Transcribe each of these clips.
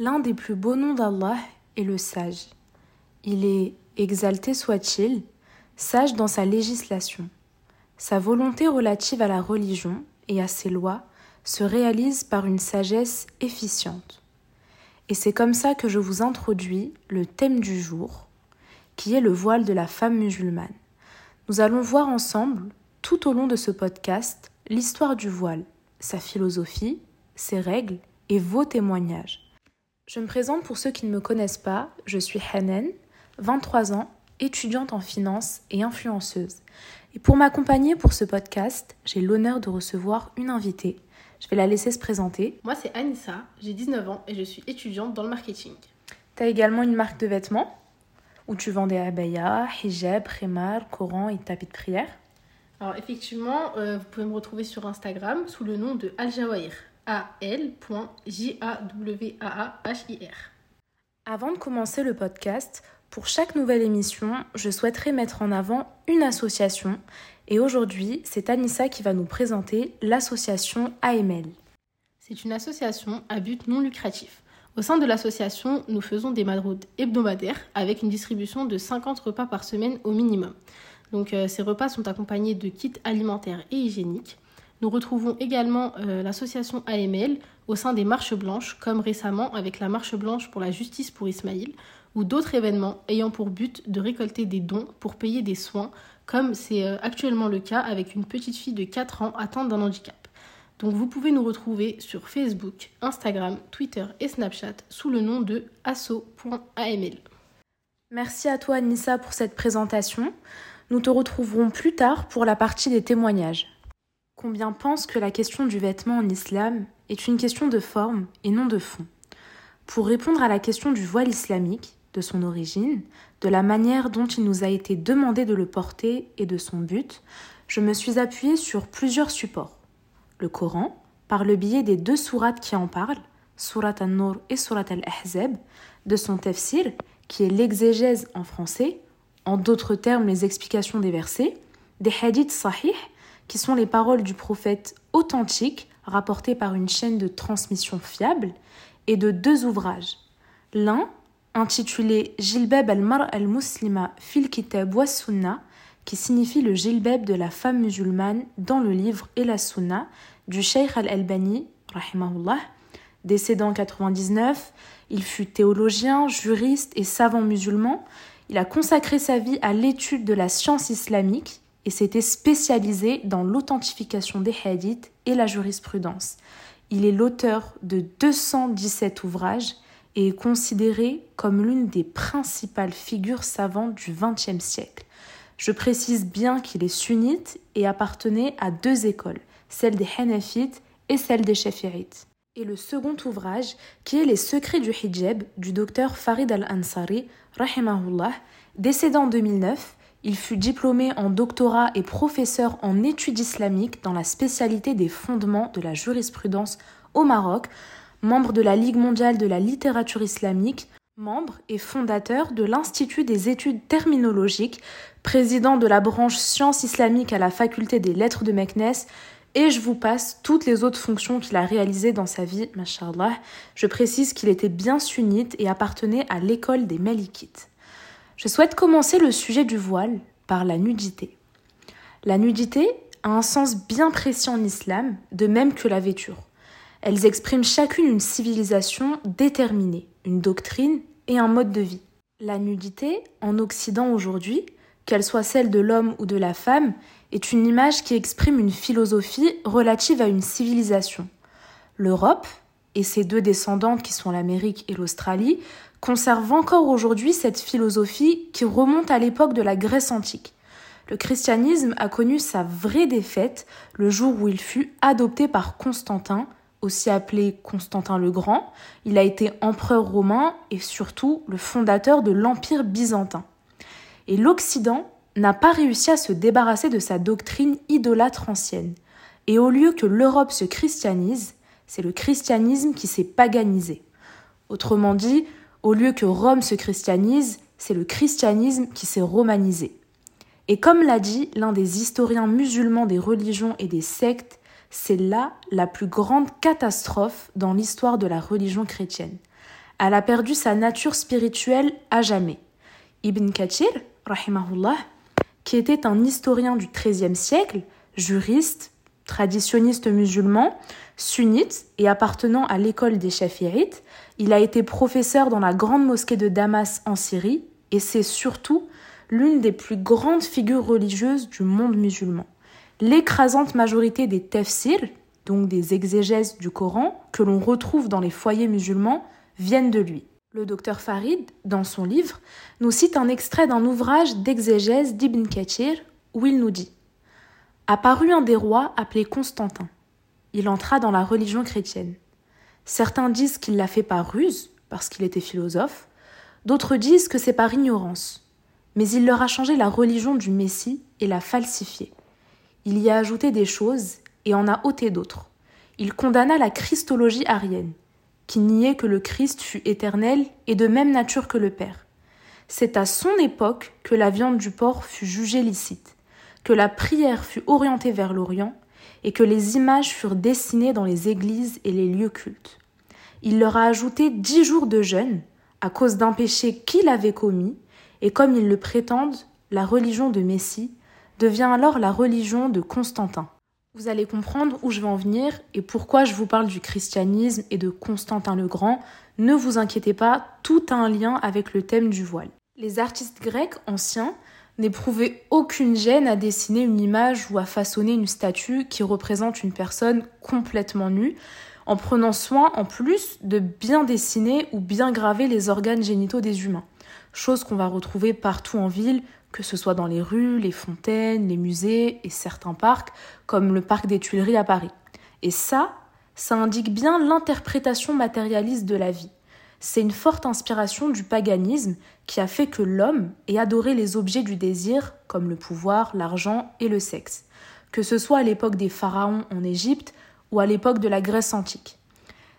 L'un des plus beaux noms d'Allah est le sage. Il est, exalté soit-il, sage dans sa législation. Sa volonté relative à la religion et à ses lois se réalise par une sagesse efficiente. Et c'est comme ça que je vous introduis le thème du jour, qui est le voile de la femme musulmane. Nous allons voir ensemble, tout au long de ce podcast, l'histoire du voile, sa philosophie, ses règles et vos témoignages. Je me présente pour ceux qui ne me connaissent pas, je suis Hanen, 23 ans, étudiante en finance et influenceuse. Et pour m'accompagner pour ce podcast, j'ai l'honneur de recevoir une invitée. Je vais la laisser se présenter. Moi, c'est Anissa, j'ai 19 ans et je suis étudiante dans le marketing. Tu as également une marque de vêtements où tu vends des abayas, hijab, khimar, Coran et tapis de prière. Alors, effectivement, euh, vous pouvez me retrouver sur Instagram sous le nom de Al Jawahir. A-L.J-A-W-A-A-H-I-R. Avant de commencer le podcast, pour chaque nouvelle émission, je souhaiterais mettre en avant une association. Et aujourd'hui, c'est Anissa qui va nous présenter l'association AML. C'est une association à but non lucratif. Au sein de l'association, nous faisons des madroudes hebdomadaires avec une distribution de 50 repas par semaine au minimum. Donc euh, ces repas sont accompagnés de kits alimentaires et hygiéniques. Nous retrouvons également euh, l'association AML au sein des marches blanches, comme récemment avec la marche blanche pour la justice pour Ismaïl, ou d'autres événements ayant pour but de récolter des dons pour payer des soins, comme c'est euh, actuellement le cas avec une petite fille de 4 ans atteinte d'un handicap. Donc vous pouvez nous retrouver sur Facebook, Instagram, Twitter et Snapchat sous le nom de asso.aml. Merci à toi Nissa pour cette présentation. Nous te retrouverons plus tard pour la partie des témoignages. Combien pensent que la question du vêtement en islam est une question de forme et non de fond Pour répondre à la question du voile islamique, de son origine, de la manière dont il nous a été demandé de le porter et de son but, je me suis appuyée sur plusieurs supports. Le Coran, par le biais des deux sourates qui en parlent, Surat al-Nur et Surat al-Ahzab, de son tafsir, qui est l'exégèse en français, en d'autres termes les explications des versets, des hadiths sahih, qui sont les paroles du prophète authentique rapportées par une chaîne de transmission fiable, et de deux ouvrages. L'un, intitulé Jilbab al-Mar al-Muslima fil Kitab wa Sunna, qui signifie le jilbab de la femme musulmane dans le livre et la Sunna du Sheikh al-Albani, rahimahullah. Décédé en 99, il fut théologien, juriste et savant musulman. Il a consacré sa vie à l'étude de la science islamique et s'était spécialisé dans l'authentification des hadiths et la jurisprudence. Il est l'auteur de 217 ouvrages et est considéré comme l'une des principales figures savantes du XXe siècle. Je précise bien qu'il est sunnite et appartenait à deux écoles, celle des Hanafites et celle des Shafirites. Et le second ouvrage, qui est Les secrets du hijab du docteur Farid al-Ansari, rahimahullah, décédé en 2009, il fut diplômé en doctorat et professeur en études islamiques dans la spécialité des fondements de la jurisprudence au Maroc, membre de la Ligue mondiale de la littérature islamique, membre et fondateur de l'Institut des études terminologiques, président de la branche sciences islamiques à la faculté des lettres de Meknes, et je vous passe toutes les autres fonctions qu'il a réalisées dans sa vie, mashallah. Je précise qu'il était bien sunnite et appartenait à l'école des Malikites. Je souhaite commencer le sujet du voile par la nudité. La nudité a un sens bien précis en islam, de même que la vêture. Elles expriment chacune une civilisation déterminée, une doctrine et un mode de vie. La nudité, en Occident aujourd'hui, qu'elle soit celle de l'homme ou de la femme, est une image qui exprime une philosophie relative à une civilisation. L'Europe, et ses deux descendantes qui sont l'Amérique et l'Australie, conserve encore aujourd'hui cette philosophie qui remonte à l'époque de la Grèce antique. Le christianisme a connu sa vraie défaite le jour où il fut adopté par Constantin, aussi appelé Constantin le Grand. Il a été empereur romain et surtout le fondateur de l'Empire byzantin. Et l'Occident n'a pas réussi à se débarrasser de sa doctrine idolâtre ancienne. Et au lieu que l'Europe se christianise, c'est le christianisme qui s'est paganisé. Autrement dit, au lieu que Rome se christianise, c'est le christianisme qui s'est romanisé. Et comme l'a dit l'un des historiens musulmans des religions et des sectes, c'est là la plus grande catastrophe dans l'histoire de la religion chrétienne. elle a perdu sa nature spirituelle à jamais. Ibn Kathir, rahimahullah, qui était un historien du XIIIe siècle, juriste, traditionniste musulman, sunnite et appartenant à l'école des Shafi'ites, il a été professeur dans la grande mosquée de Damas en Syrie et c'est surtout l'une des plus grandes figures religieuses du monde musulman. L'écrasante majorité des tafsirs, donc des exégèses du Coran, que l'on retrouve dans les foyers musulmans, viennent de lui. Le docteur Farid, dans son livre, nous cite un extrait d'un ouvrage d'exégèse d'Ibn Kathir où il nous dit Apparut un des rois appelé Constantin. Il entra dans la religion chrétienne. Certains disent qu'il l'a fait par ruse, parce qu'il était philosophe, d'autres disent que c'est par ignorance. Mais il leur a changé la religion du Messie et l'a falsifiée. Il y a ajouté des choses et en a ôté d'autres. Il condamna la christologie arienne qui niait que le Christ fût éternel et de même nature que le Père. C'est à son époque que la viande du porc fut jugée licite, que la prière fut orientée vers l'Orient, et que les images furent dessinées dans les églises et les lieux cultes. Il leur a ajouté dix jours de jeûne, à cause d'un péché qu'il avait commis, et comme ils le prétendent, la religion de Messie devient alors la religion de Constantin. Vous allez comprendre où je vais en venir et pourquoi je vous parle du christianisme et de Constantin le Grand. Ne vous inquiétez pas, tout a un lien avec le thème du voile. Les artistes grecs anciens n'éprouvaient aucune gêne à dessiner une image ou à façonner une statue qui représente une personne complètement nue, en prenant soin en plus de bien dessiner ou bien graver les organes génitaux des humains, chose qu'on va retrouver partout en ville, que ce soit dans les rues, les fontaines, les musées et certains parcs, comme le parc des Tuileries à Paris. Et ça, ça indique bien l'interprétation matérialiste de la vie. C'est une forte inspiration du paganisme qui a fait que l'homme ait adoré les objets du désir, comme le pouvoir, l'argent et le sexe, que ce soit à l'époque des pharaons en Égypte ou à l'époque de la Grèce antique.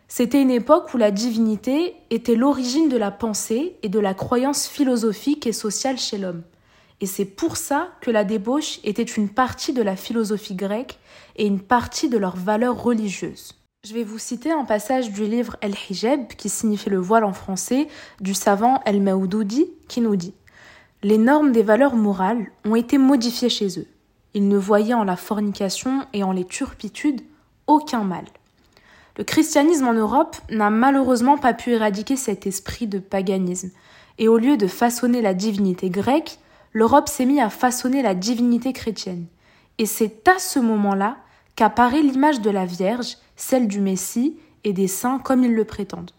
C'était une époque où la divinité était l'origine de la pensée et de la croyance philosophique et sociale chez l'homme. Et c'est pour ça que la débauche était une partie de la philosophie grecque et une partie de leurs valeurs religieuses. Je vais vous citer un passage du livre El-Hijab, qui signifie le voile en français, du savant El-Maoudoudi, qui nous dit Les normes des valeurs morales ont été modifiées chez eux. Ils ne voyaient en la fornication et en les turpitudes aucun mal. Le christianisme en Europe n'a malheureusement pas pu éradiquer cet esprit de paganisme, et au lieu de façonner la divinité grecque, l'Europe s'est mise à façonner la divinité chrétienne. Et c'est à ce moment-là qu'apparaît l'image de la Vierge, celle du Messie et des saints comme ils le prétendent.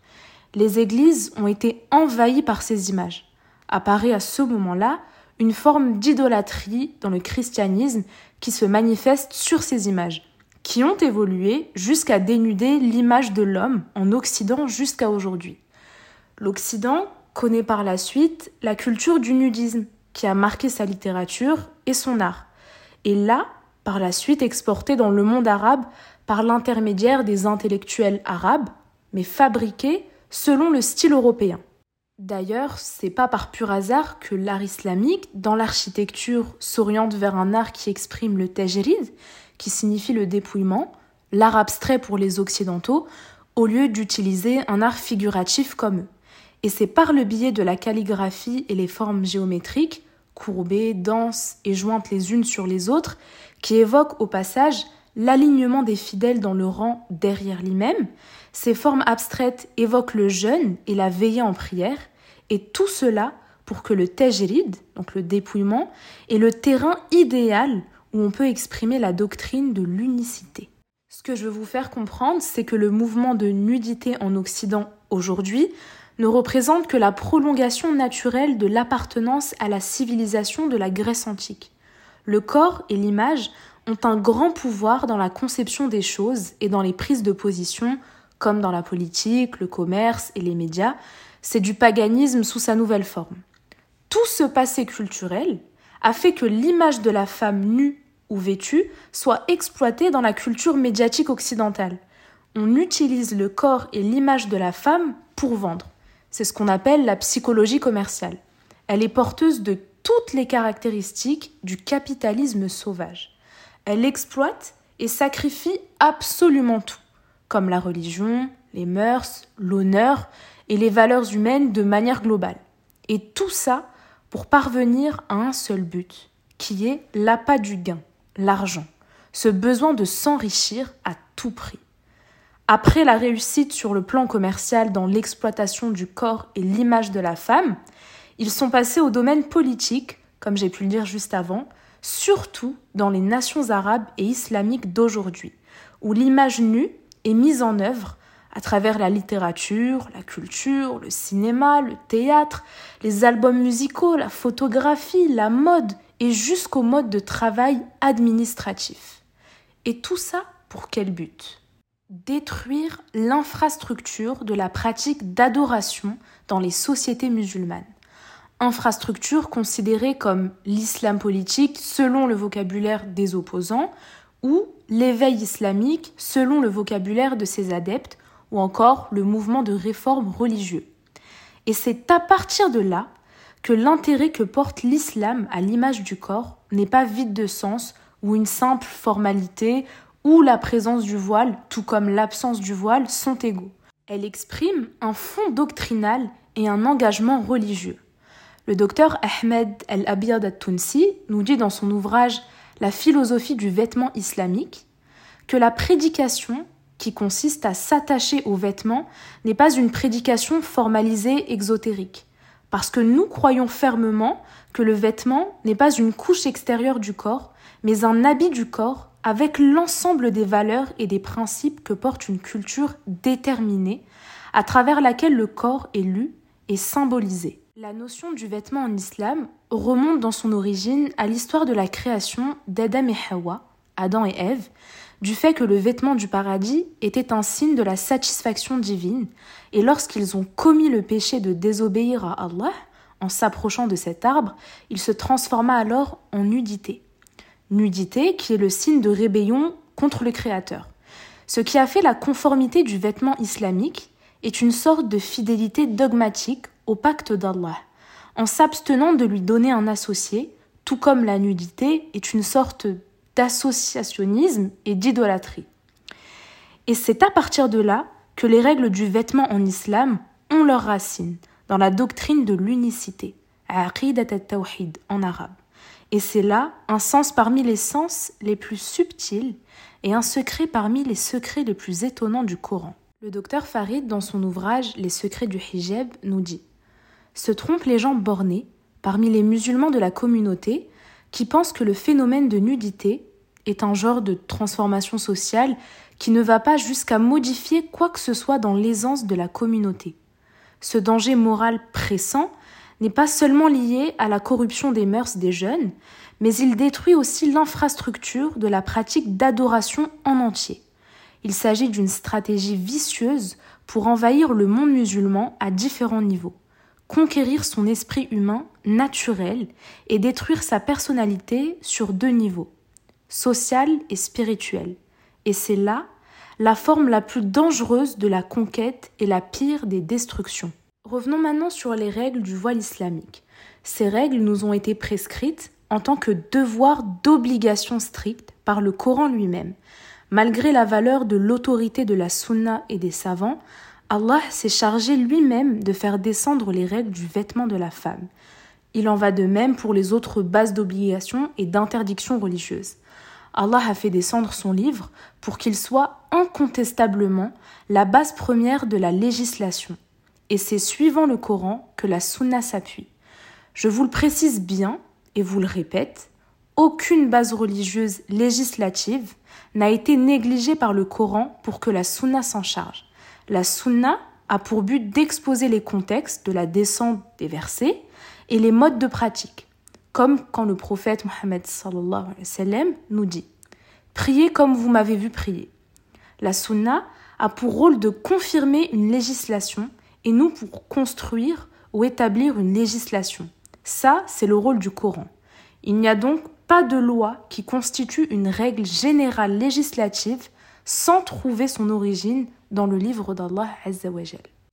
Les églises ont été envahies par ces images. Apparaît à ce moment-là une forme d'idolâtrie dans le christianisme qui se manifeste sur ces images, qui ont évolué jusqu'à dénuder l'image de l'homme en Occident jusqu'à aujourd'hui. L'Occident connaît par la suite la culture du nudisme, qui a marqué sa littérature et son art, et là, par la suite exporté dans le monde arabe par l'intermédiaire des intellectuels arabes, mais fabriqué selon le style européen. D'ailleurs, c'est pas par pur hasard que l'art islamique, dans l'architecture, s'oriente vers un art qui exprime le tajrid, qui signifie le dépouillement, l'art abstrait pour les occidentaux, au lieu d'utiliser un art figuratif comme eux. Et c'est par le biais de la calligraphie et les formes géométriques, courbées, denses et jointes les unes sur les autres, qui évoquent au passage l'alignement des fidèles dans le rang derrière l'imam. Ces formes abstraites évoquent le jeûne et la veillée en prière, et tout cela pour que le tajrid, donc le dépouillement, est le terrain idéal où on peut exprimer la doctrine de l'unicité. Ce que je veux vous faire comprendre, c'est que le mouvement de nudité en Occident aujourd'hui ne représente que la prolongation naturelle de l'appartenance à la civilisation de la Grèce antique. Le corps et l'image ont un grand pouvoir dans la conception des choses et dans les prises de position, comme dans la politique, le commerce et les médias. C'est du paganisme sous sa nouvelle forme. Tout ce passé culturel a fait que l'image de la femme nue ou vêtue soit exploitée dans la culture médiatique occidentale. On utilise le corps et l'image de la femme pour vendre. C'est ce qu'on appelle la psychologie commerciale. Elle est porteuse de toutes les caractéristiques du capitalisme sauvage. Elle exploite et sacrifie absolument tout, comme la religion, les mœurs, l'honneur et les valeurs humaines de manière globale. Et tout ça pour parvenir à un seul but, qui est l'appât du gain, l'argent, ce besoin de s'enrichir à tout prix. Après la réussite sur le plan commercial dans l'exploitation du corps et l'image de la femme, ils sont passés au domaine politique, comme j'ai pu le dire juste avant, surtout dans les nations arabes et islamiques d'aujourd'hui, où l'image nue est mise en œuvre à travers la littérature, la culture, le cinéma, le théâtre, les albums musicaux, la photographie, la mode et jusqu'au mode de travail administratif. Et tout ça pour quel but? Détruire l'infrastructure de la pratique d'adoration dans les sociétés musulmanes. Infrastructure considérée comme l'islam politique selon le vocabulaire des opposants ou l'éveil islamique selon le vocabulaire de ses adeptes ou encore le mouvement de réforme religieux. Et c'est à partir de là que l'intérêt que porte l'islam à l'image du corps n'est pas vide de sens ou une simple formalité où la présence du voile, tout comme l'absence du voile, sont égaux. Elle exprime un fond doctrinal et un engagement religieux. Le docteur Ahmed El-Abiyad al-Tunsi nous dit dans son ouvrage La philosophie du vêtement islamique que la prédication qui consiste à s'attacher aux vêtements n'est pas une prédication formalisée exotérique, parce que nous croyons fermement que le vêtement n'est pas une couche extérieure du corps, mais un habit du corps avec l'ensemble des valeurs et des principes que porte une culture déterminée, à travers laquelle le corps est lu et symbolisé. La notion du vêtement en islam remonte dans son origine à l'histoire de la création d'Adam et Hawa, Adam et Ève, du fait que le vêtement du paradis était un signe de la satisfaction divine, et lorsqu'ils ont commis le péché de désobéir à Allah, en s'approchant de cet arbre, il se transforma alors en nudité. Nudité qui est le signe de rébellion contre le Créateur. Ce qui a fait la conformité du vêtement islamique est une sorte de fidélité dogmatique au pacte d'Allah, en s'abstenant de lui donner un associé, tout comme la nudité est une sorte d'associationnisme et d'idolâtrie. Et c'est à partir de là que les règles du vêtement en islam ont leurs racines dans la doctrine de l'unicité, aqidat al-tawhid en arabe. Et c'est là un sens parmi les sens les plus subtils et un secret parmi les secrets les plus étonnants du Coran. Le docteur Farid, dans son ouvrage Les secrets du hijab, nous dit Se trompent les gens bornés, parmi les musulmans de la communauté, qui pensent que le phénomène de nudité est un genre de transformation sociale qui ne va pas jusqu'à modifier quoi que ce soit dans l'aisance de la communauté. Ce danger moral pressant n'est pas seulement lié à la corruption des mœurs des jeunes, mais il détruit aussi l'infrastructure de la pratique d'adoration en entier. Il s'agit d'une stratégie vicieuse pour envahir le monde musulman à différents niveaux conquérir son esprit humain naturel et détruire sa personnalité sur deux niveaux, social et spirituel. Et c'est là la forme la plus dangereuse de la conquête et la pire des destructions. Revenons maintenant sur les règles du voile islamique. Ces règles nous ont été prescrites en tant que devoir d'obligation stricte par le Coran lui-même. Malgré la valeur de l'autorité de la sunna et des savants, Allah s'est chargé lui-même de faire descendre les règles du vêtement de la femme. Il en va de même pour les autres bases d'obligations et d'interdictions religieuses. Allah a fait descendre son livre pour qu'il soit incontestablement la base première de la législation. Et c'est suivant le Coran que la Sunna s'appuie. Je vous le précise bien et vous le répète, aucune base religieuse législative n'a été négligée par le Coran pour que la Sunna s'en charge. La sunna a pour but d'exposer les contextes de la descente des versets et les modes de pratique, comme quand le prophète Mohammed nous dit Priez comme vous m'avez vu prier. La sunna a pour rôle de confirmer une législation et nous pour construire ou établir une législation. Ça, c'est le rôle du Coran. Il n'y a donc pas de loi qui constitue une règle générale législative sans trouver son origine dans le livre d'Allah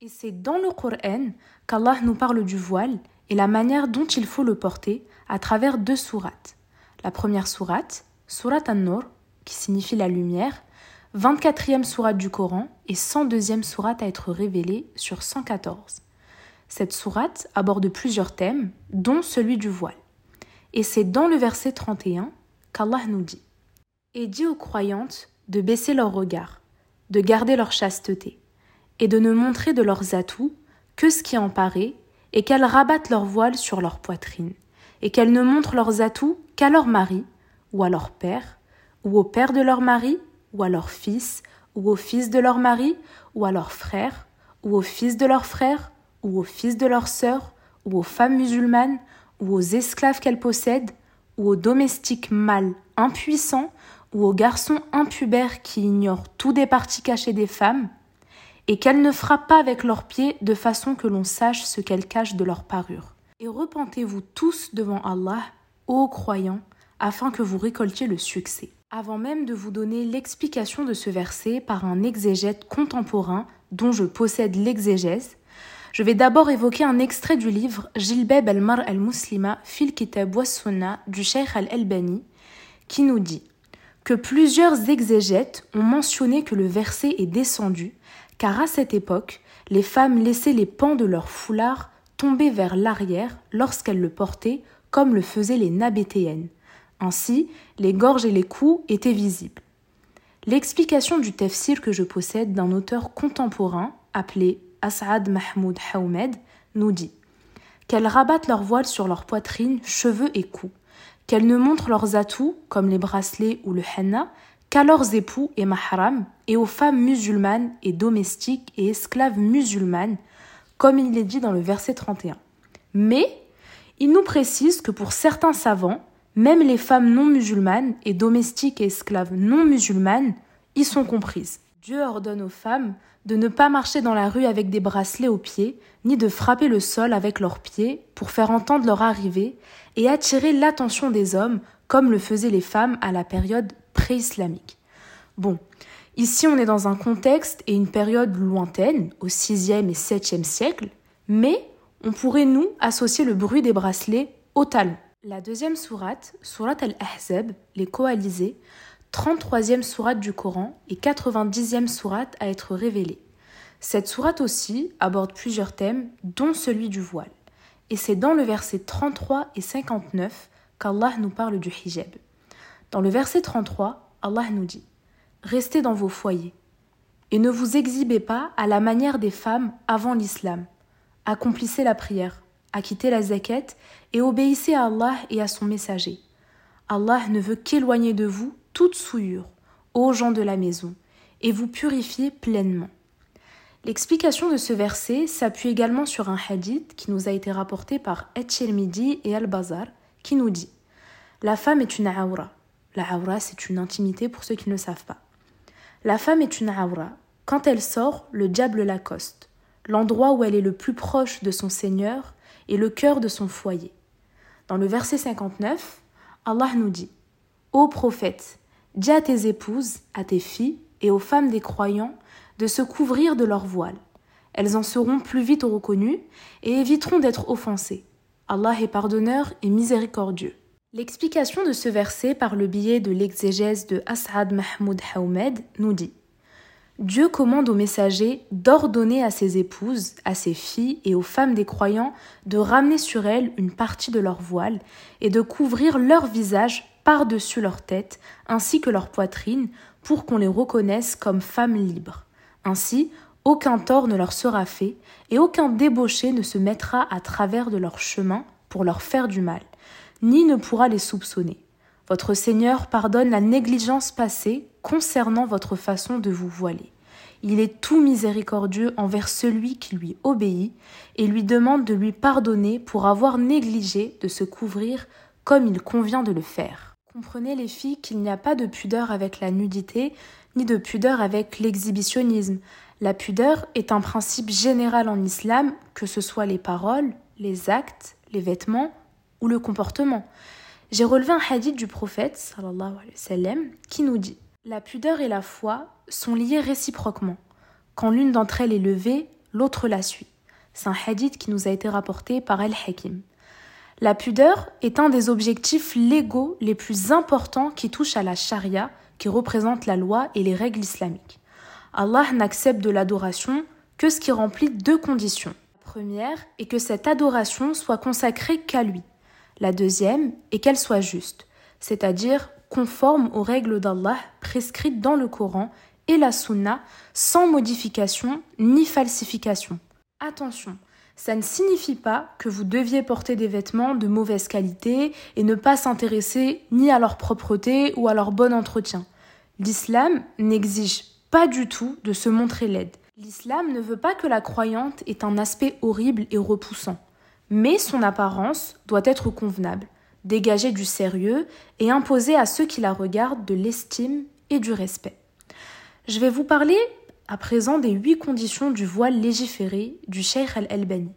Et c'est dans le Coran qu'Allah nous parle du voile et la manière dont il faut le porter à travers deux sourates. La première sourate, Surat An-Nur, qui signifie la lumière, 24e sourate du Coran et 102e sourate à être révélée sur 114. Cette sourate aborde plusieurs thèmes, dont celui du voile. Et c'est dans le verset 31 qu'Allah nous dit Et dit aux croyantes de baisser leur regard, de garder leur chasteté, et de ne montrer de leurs atouts que ce qui en paraît, et qu'elles rabattent leur voile sur leur poitrine, et qu'elles ne montrent leurs atouts qu'à leur mari, ou à leur père, ou au père de leur mari, ou à leur fils, ou au fils de leur mari, ou à leur frère, ou au fils de leur frère, ou au fils de leur sœur, ou aux femmes musulmanes, ou aux esclaves qu'elles possèdent, ou aux domestiques mâles impuissants, ou aux garçons impubères qui ignorent tout des parties cachées des femmes, et qu'elles ne frappent pas avec leurs pieds de façon que l'on sache ce qu'elles cachent de leur parure. Et repentez-vous tous devant Allah, ô croyants, afin que vous récoltiez le succès. Avant même de vous donner l'explication de ce verset par un exégète contemporain dont je possède l'exégèse, je vais d'abord évoquer un extrait du livre Jilbeb al-Mar al-Muslima fil kitab wa du Sheikh al-Albani qui nous dit que plusieurs exégètes ont mentionné que le verset est descendu car à cette époque, les femmes laissaient les pans de leur foulard tomber vers l'arrière lorsqu'elles le portaient comme le faisaient les nabétéennes. Ainsi, les gorges et les cous étaient visibles. L'explication du tafsir que je possède d'un auteur contemporain appelé As'ad Mahmoud Haoumed nous dit qu'elles rabattent leur voile sur leur poitrine, cheveux et cou, qu'elles ne montrent leurs atouts, comme les bracelets ou le henna, qu'à leurs époux et mahram, et aux femmes musulmanes et domestiques et esclaves musulmanes, comme il est dit dans le verset 31. Mais il nous précise que pour certains savants, même les femmes non musulmanes et domestiques et esclaves non musulmanes y sont comprises. Dieu ordonne aux femmes de ne pas marcher dans la rue avec des bracelets aux pieds, ni de frapper le sol avec leurs pieds pour faire entendre leur arrivée et attirer l'attention des hommes comme le faisaient les femmes à la période pré-islamique. Bon, ici on est dans un contexte et une période lointaine, au 6e et 7e siècle, mais on pourrait nous associer le bruit des bracelets au talon. La deuxième sourate, sourate al-Ahzab, les coalisés, 33e sourate du Coran et 90e sourate à être révélée. Cette sourate aussi aborde plusieurs thèmes, dont celui du voile. Et c'est dans le verset 33 et 59 qu'Allah nous parle du hijab. Dans le verset 33, Allah nous dit Restez dans vos foyers et ne vous exhibez pas à la manière des femmes avant l'islam. Accomplissez la prière, acquittez la zakat et obéissez à Allah et à son messager. Allah ne veut qu'éloigner de vous toute souillure, ô gens de la maison, et vous purifiez pleinement. L'explication de ce verset s'appuie également sur un hadith qui nous a été rapporté par Etchelmidi et Al-Bazar, qui nous dit La femme est une aura. La aura, c'est une intimité pour ceux qui ne le savent pas. La femme est une aura. Quand elle sort, le diable l'accoste. L'endroit où elle est le plus proche de son Seigneur est le cœur de son foyer. Dans le verset 59, Allah nous dit Ô prophète, Dis à tes épouses, à tes filles et aux femmes des croyants de se couvrir de leur voile. Elles en seront plus vite reconnues et éviteront d'être offensées. Allah est pardonneur et miséricordieux. L'explication de ce verset par le biais de l'exégèse de As'ad Mahmoud Haoumed nous dit Dieu commande aux messagers d'ordonner à ses épouses, à ses filles et aux femmes des croyants de ramener sur elles une partie de leur voile et de couvrir leur visage par-dessus leur tête ainsi que leur poitrine pour qu'on les reconnaisse comme femmes libres. Ainsi, aucun tort ne leur sera fait et aucun débauché ne se mettra à travers de leur chemin pour leur faire du mal, ni ne pourra les soupçonner. Votre Seigneur pardonne la négligence passée concernant votre façon de vous voiler. Il est tout miséricordieux envers celui qui lui obéit et lui demande de lui pardonner pour avoir négligé de se couvrir comme il convient de le faire. Comprenez les filles qu'il n'y a pas de pudeur avec la nudité, ni de pudeur avec l'exhibitionnisme. La pudeur est un principe général en islam, que ce soit les paroles, les actes, les vêtements ou le comportement. J'ai relevé un hadith du prophète sallallahu alayhi wa sallam, qui nous dit La pudeur et la foi sont liées réciproquement. Quand l'une d'entre elles est levée, l'autre la suit. C'est un hadith qui nous a été rapporté par Al-Hakim. La pudeur est un des objectifs légaux les plus importants qui touchent à la charia, qui représente la loi et les règles islamiques. Allah n'accepte de l'adoration que ce qui remplit deux conditions. La première est que cette adoration soit consacrée qu'à lui. La deuxième est qu'elle soit juste, c'est-à-dire conforme aux règles d'Allah prescrites dans le Coran et la Sunna sans modification ni falsification. Attention, ça ne signifie pas que vous deviez porter des vêtements de mauvaise qualité et ne pas s'intéresser ni à leur propreté ou à leur bon entretien. L'islam n'exige pas du tout de se montrer laide. L'islam ne veut pas que la croyante ait un aspect horrible et repoussant, mais son apparence doit être convenable, dégager du sérieux et imposer à ceux qui la regardent de l'estime et du respect. Je vais vous parler à présent des huit conditions du voile légiféré du Sheikh al-Albani.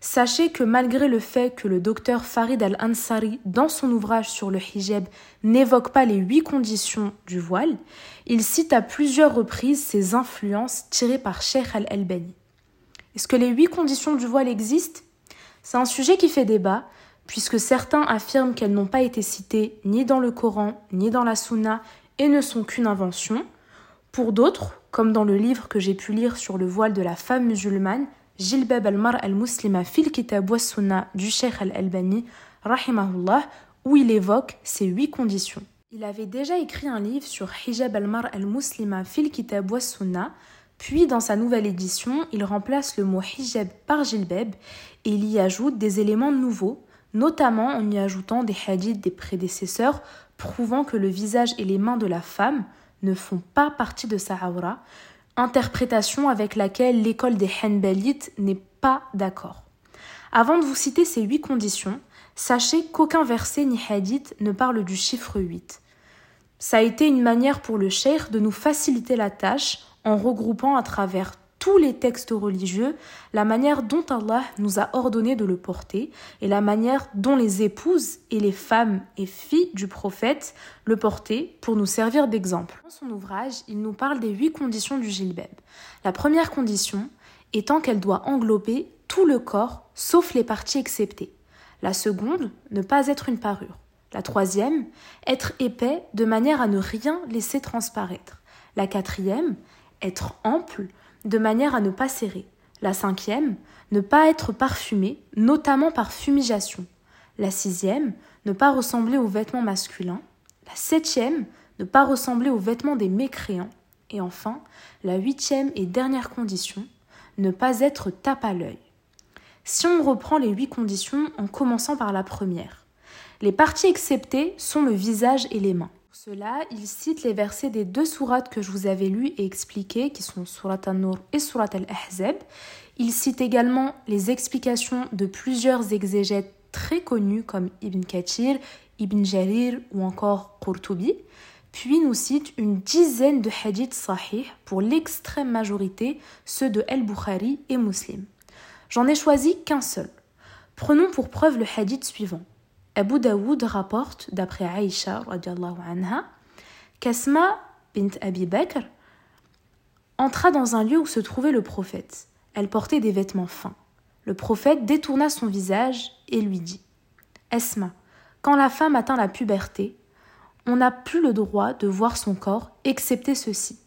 Sachez que malgré le fait que le docteur Farid al-Ansari, dans son ouvrage sur le hijab, n'évoque pas les huit conditions du voile, il cite à plusieurs reprises ses influences tirées par Sheikh al-Albani. Est-ce que les huit conditions du voile existent? C'est un sujet qui fait débat, puisque certains affirment qu'elles n'ont pas été citées ni dans le Coran, ni dans la Sunna, et ne sont qu'une invention. Pour d'autres, comme dans le livre que j'ai pu lire sur le voile de la femme musulmane, Jilbab al-Mar al-Muslima fil Kitab Sunna du Sheikh al-Albani, rahimahullah, où il évoque ces huit conditions. Il avait déjà écrit un livre sur Hijab al-Mar al-Muslima fil Kitab puis dans sa nouvelle édition, il remplace le mot hijab par jilbab et il y ajoute des éléments nouveaux, notamment en y ajoutant des hadiths des prédécesseurs prouvant que le visage et les mains de la femme ne font pas partie de sa aura, interprétation avec laquelle l'école des Hanbalites n'est pas d'accord. Avant de vous citer ces huit conditions, sachez qu'aucun verset ni hadith ne parle du chiffre 8. Ça a été une manière pour le cheikh de nous faciliter la tâche en regroupant à travers tous les textes religieux, la manière dont Allah nous a ordonné de le porter et la manière dont les épouses et les femmes et filles du prophète le portaient pour nous servir d'exemple. Dans son ouvrage, il nous parle des huit conditions du gilbeb. La première condition étant qu'elle doit englober tout le corps sauf les parties exceptées. La seconde, ne pas être une parure. La troisième, être épais de manière à ne rien laisser transparaître. La quatrième, être ample de manière à ne pas serrer. La cinquième, ne pas être parfumé, notamment par fumigation. La sixième, ne pas ressembler aux vêtements masculins. La septième, ne pas ressembler aux vêtements des mécréants. Et enfin, la huitième et dernière condition, ne pas être tape à l'œil. Si on reprend les huit conditions en commençant par la première, les parties exceptées sont le visage et les mains. Cela, il cite les versets des deux sourates que je vous avais lus et expliqués, qui sont Surat An-Nur et Surat Al-Ahzab. Il cite également les explications de plusieurs exégètes très connus comme Ibn Kathir, Ibn Jarir ou encore Qurtubi. Puis nous cite une dizaine de hadiths sahih, pour l'extrême majorité ceux de El-Bukhari et Muslim. J'en ai choisi qu'un seul. Prenons pour preuve le hadith suivant. Abu Daoud rapporte, d'après Aïcha, anha, qu'Asma bint Abi Bakr entra dans un lieu où se trouvait le prophète. Elle portait des vêtements fins. Le prophète détourna son visage et lui dit Asma, quand la femme atteint la puberté, on n'a plus le droit de voir son corps excepté ceci.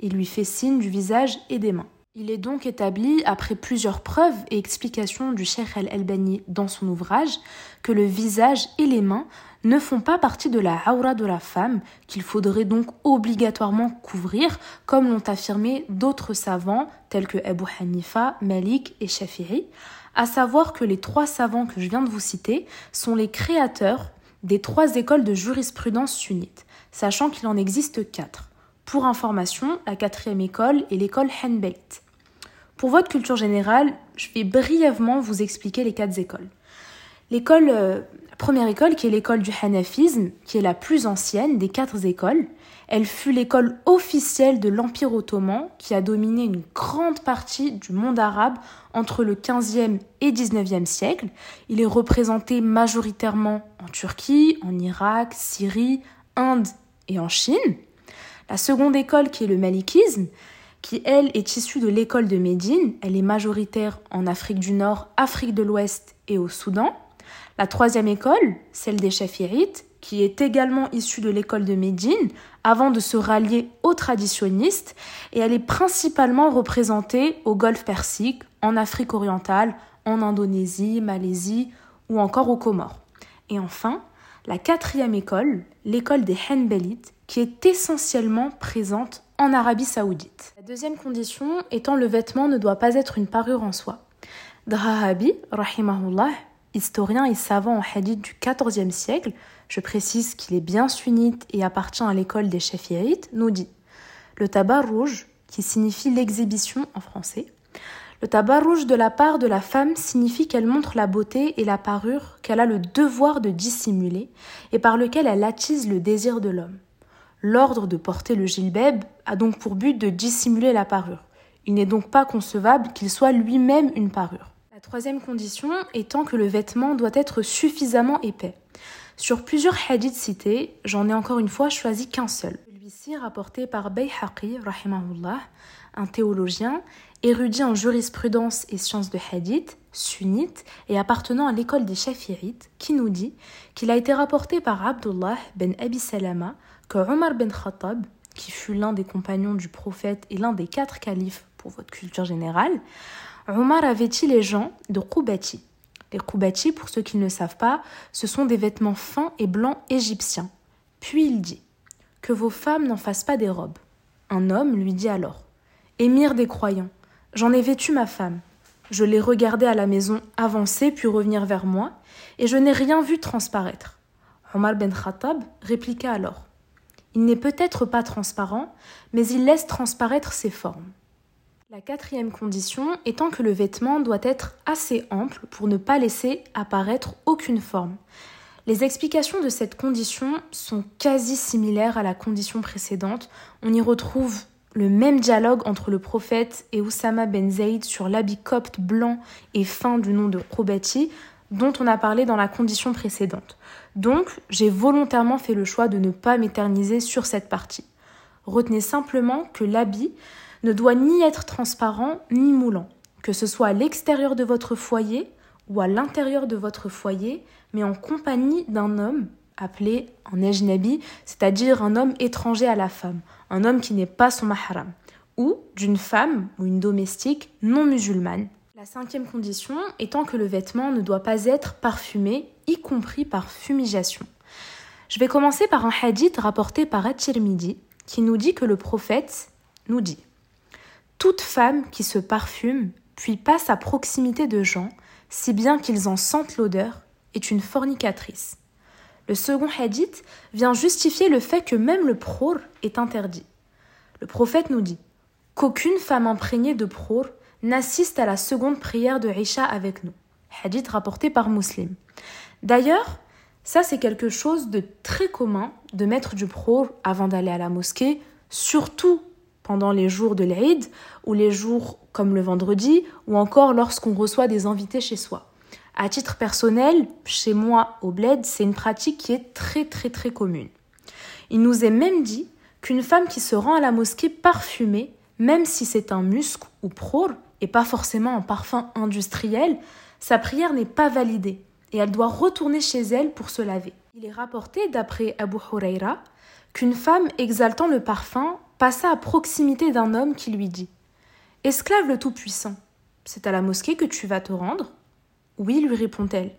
Il lui fait signe du visage et des mains. Il est donc établi, après plusieurs preuves et explications du Cheikh al-Albani dans son ouvrage, que le visage et les mains ne font pas partie de la aura de la femme, qu'il faudrait donc obligatoirement couvrir, comme l'ont affirmé d'autres savants tels que Abu Hanifa, Malik et Shafi'i, à savoir que les trois savants que je viens de vous citer sont les créateurs des trois écoles de jurisprudence sunnite, sachant qu'il en existe quatre. Pour information, la quatrième école est l'école Hanbait. Pour votre culture générale, je vais brièvement vous expliquer les quatre écoles. L'école, euh, première école, qui est l'école du Hanafisme, qui est la plus ancienne des quatre écoles, elle fut l'école officielle de l'Empire ottoman qui a dominé une grande partie du monde arabe entre le 15e et 19e siècle. Il est représenté majoritairement en Turquie, en Irak, Syrie, Inde et en Chine. La seconde école, qui est le malikisme, qui elle est issue de l'école de Médine. Elle est majoritaire en Afrique du Nord, Afrique de l'Ouest et au Soudan. La troisième école, celle des Chafirites, qui est également issue de l'école de Médine, avant de se rallier aux traditionnistes, et elle est principalement représentée au Golfe Persique, en Afrique orientale, en Indonésie, Malaisie ou encore aux Comores. Et enfin, la quatrième école, l'école des Hanbalites, qui est essentiellement présente en Arabie saoudite. La deuxième condition étant le vêtement ne doit pas être une parure en soi. Drahabi, rahimahullah, historien et savant en hadith du XIVe siècle, je précise qu'il est bien sunnite et appartient à l'école des Shafi'ites, nous dit Le tabac rouge, qui signifie l'exhibition en français, le tabac rouge de la part de la femme signifie qu'elle montre la beauté et la parure qu'elle a le devoir de dissimuler et par lequel elle attise le désir de l'homme. L'ordre de porter le gilbeb a donc pour but de dissimuler la parure. Il n'est donc pas concevable qu'il soit lui-même une parure. La troisième condition étant que le vêtement doit être suffisamment épais. Sur plusieurs hadiths cités, j'en ai encore une fois choisi qu'un seul. Celui-ci rapporté par Bayhaqi, un théologien, érudit en jurisprudence et sciences de hadith, sunnite et appartenant à l'école des Shafi'ites, qui nous dit qu'il a été rapporté par Abdullah ben Abi Salama que Omar ben Khattab, qui fut l'un des compagnons du prophète et l'un des quatre califes pour votre culture générale, Omar a vêti les gens de Koubati. Les Koubati, pour ceux qui ne le savent pas, ce sont des vêtements fins et blancs égyptiens. Puis il dit Que vos femmes n'en fassent pas des robes. Un homme lui dit alors Émir des croyants, j'en ai vêtu ma femme. Je l'ai regardée à la maison avancer puis revenir vers moi, et je n'ai rien vu transparaître. Omar ben Khattab répliqua alors il n'est peut-être pas transparent, mais il laisse transparaître ses formes. La quatrième condition étant que le vêtement doit être assez ample pour ne pas laisser apparaître aucune forme. Les explications de cette condition sont quasi similaires à la condition précédente. On y retrouve le même dialogue entre le prophète et Oussama ben Zayd sur l'habit copte blanc et fin du nom de Probati, dont on a parlé dans la condition précédente. Donc, j'ai volontairement fait le choix de ne pas m'éterniser sur cette partie. Retenez simplement que l'habit ne doit ni être transparent ni moulant, que ce soit à l'extérieur de votre foyer ou à l'intérieur de votre foyer, mais en compagnie d'un homme appelé un ajnabi, c'est-à-dire un homme étranger à la femme, un homme qui n'est pas son mahram, ou d'une femme ou une domestique non musulmane, la cinquième condition étant que le vêtement ne doit pas être parfumé, y compris par fumigation. Je vais commencer par un hadith rapporté par At-Tirmidhi qui nous dit que le prophète nous dit Toute femme qui se parfume puis passe à proximité de gens, si bien qu'ils en sentent l'odeur, est une fornicatrice. Le second hadith vient justifier le fait que même le pror est interdit. Le prophète nous dit qu'aucune femme imprégnée de pror n'assiste à la seconde prière de Isha avec nous. Hadith rapporté par Muslim. D'ailleurs, ça c'est quelque chose de très commun de mettre du pro avant d'aller à la mosquée, surtout pendant les jours de l'Aïd ou les jours comme le vendredi ou encore lorsqu'on reçoit des invités chez soi. À titre personnel, chez moi au bled, c'est une pratique qui est très très très commune. Il nous est même dit qu'une femme qui se rend à la mosquée parfumée, même si c'est un musc ou pror, et pas forcément un parfum industriel, sa prière n'est pas validée et elle doit retourner chez elle pour se laver. Il est rapporté, d'après Abu Huraira, qu'une femme exaltant le parfum passa à proximité d'un homme qui lui dit Esclave le Tout-Puissant, c'est à la mosquée que tu vas te rendre? Oui, lui répond-elle.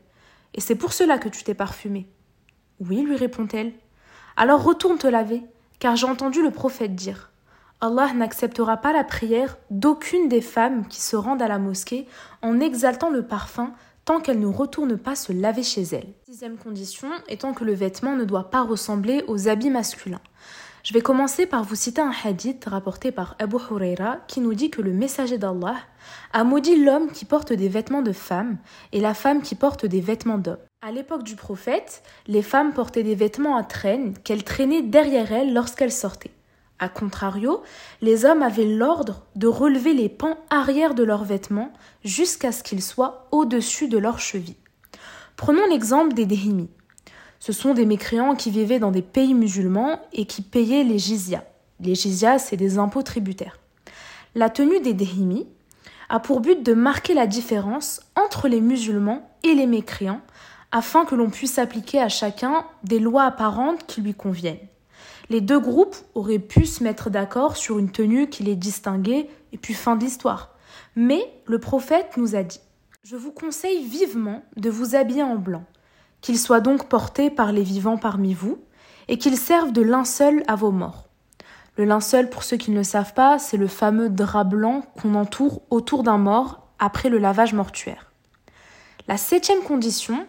Et c'est pour cela que tu t'es parfumé Oui, lui répond-elle. Alors retourne te laver, car j'ai entendu le prophète dire Allah n'acceptera pas la prière d'aucune des femmes qui se rendent à la mosquée en exaltant le parfum tant qu'elle ne retourne pas se laver chez elle. Sixième condition étant que le vêtement ne doit pas ressembler aux habits masculins. Je vais commencer par vous citer un hadith rapporté par Abu Huraira qui nous dit que le messager d'Allah a maudit l'homme qui porte des vêtements de femme et la femme qui porte des vêtements d'homme. À l'époque du prophète, les femmes portaient des vêtements à traîne qu'elles traînaient derrière elles lorsqu'elles sortaient. A contrario, les hommes avaient l'ordre de relever les pans arrière de leurs vêtements jusqu'à ce qu'ils soient au-dessus de leurs chevilles. Prenons l'exemple des Dehimi. Ce sont des mécréants qui vivaient dans des pays musulmans et qui payaient les jizyas. Les jizyas, c'est des impôts tributaires. La tenue des Dehimi a pour but de marquer la différence entre les musulmans et les mécréants afin que l'on puisse appliquer à chacun des lois apparentes qui lui conviennent. Les deux groupes auraient pu se mettre d'accord sur une tenue qui les distinguait et puis fin d'histoire. Mais le prophète nous a dit Je vous conseille vivement de vous habiller en blanc, qu'il soit donc porté par les vivants parmi vous, et qu'il serve de linceul à vos morts. Le linceul, pour ceux qui ne le savent pas, c'est le fameux drap blanc qu'on entoure autour d'un mort après le lavage mortuaire. La septième condition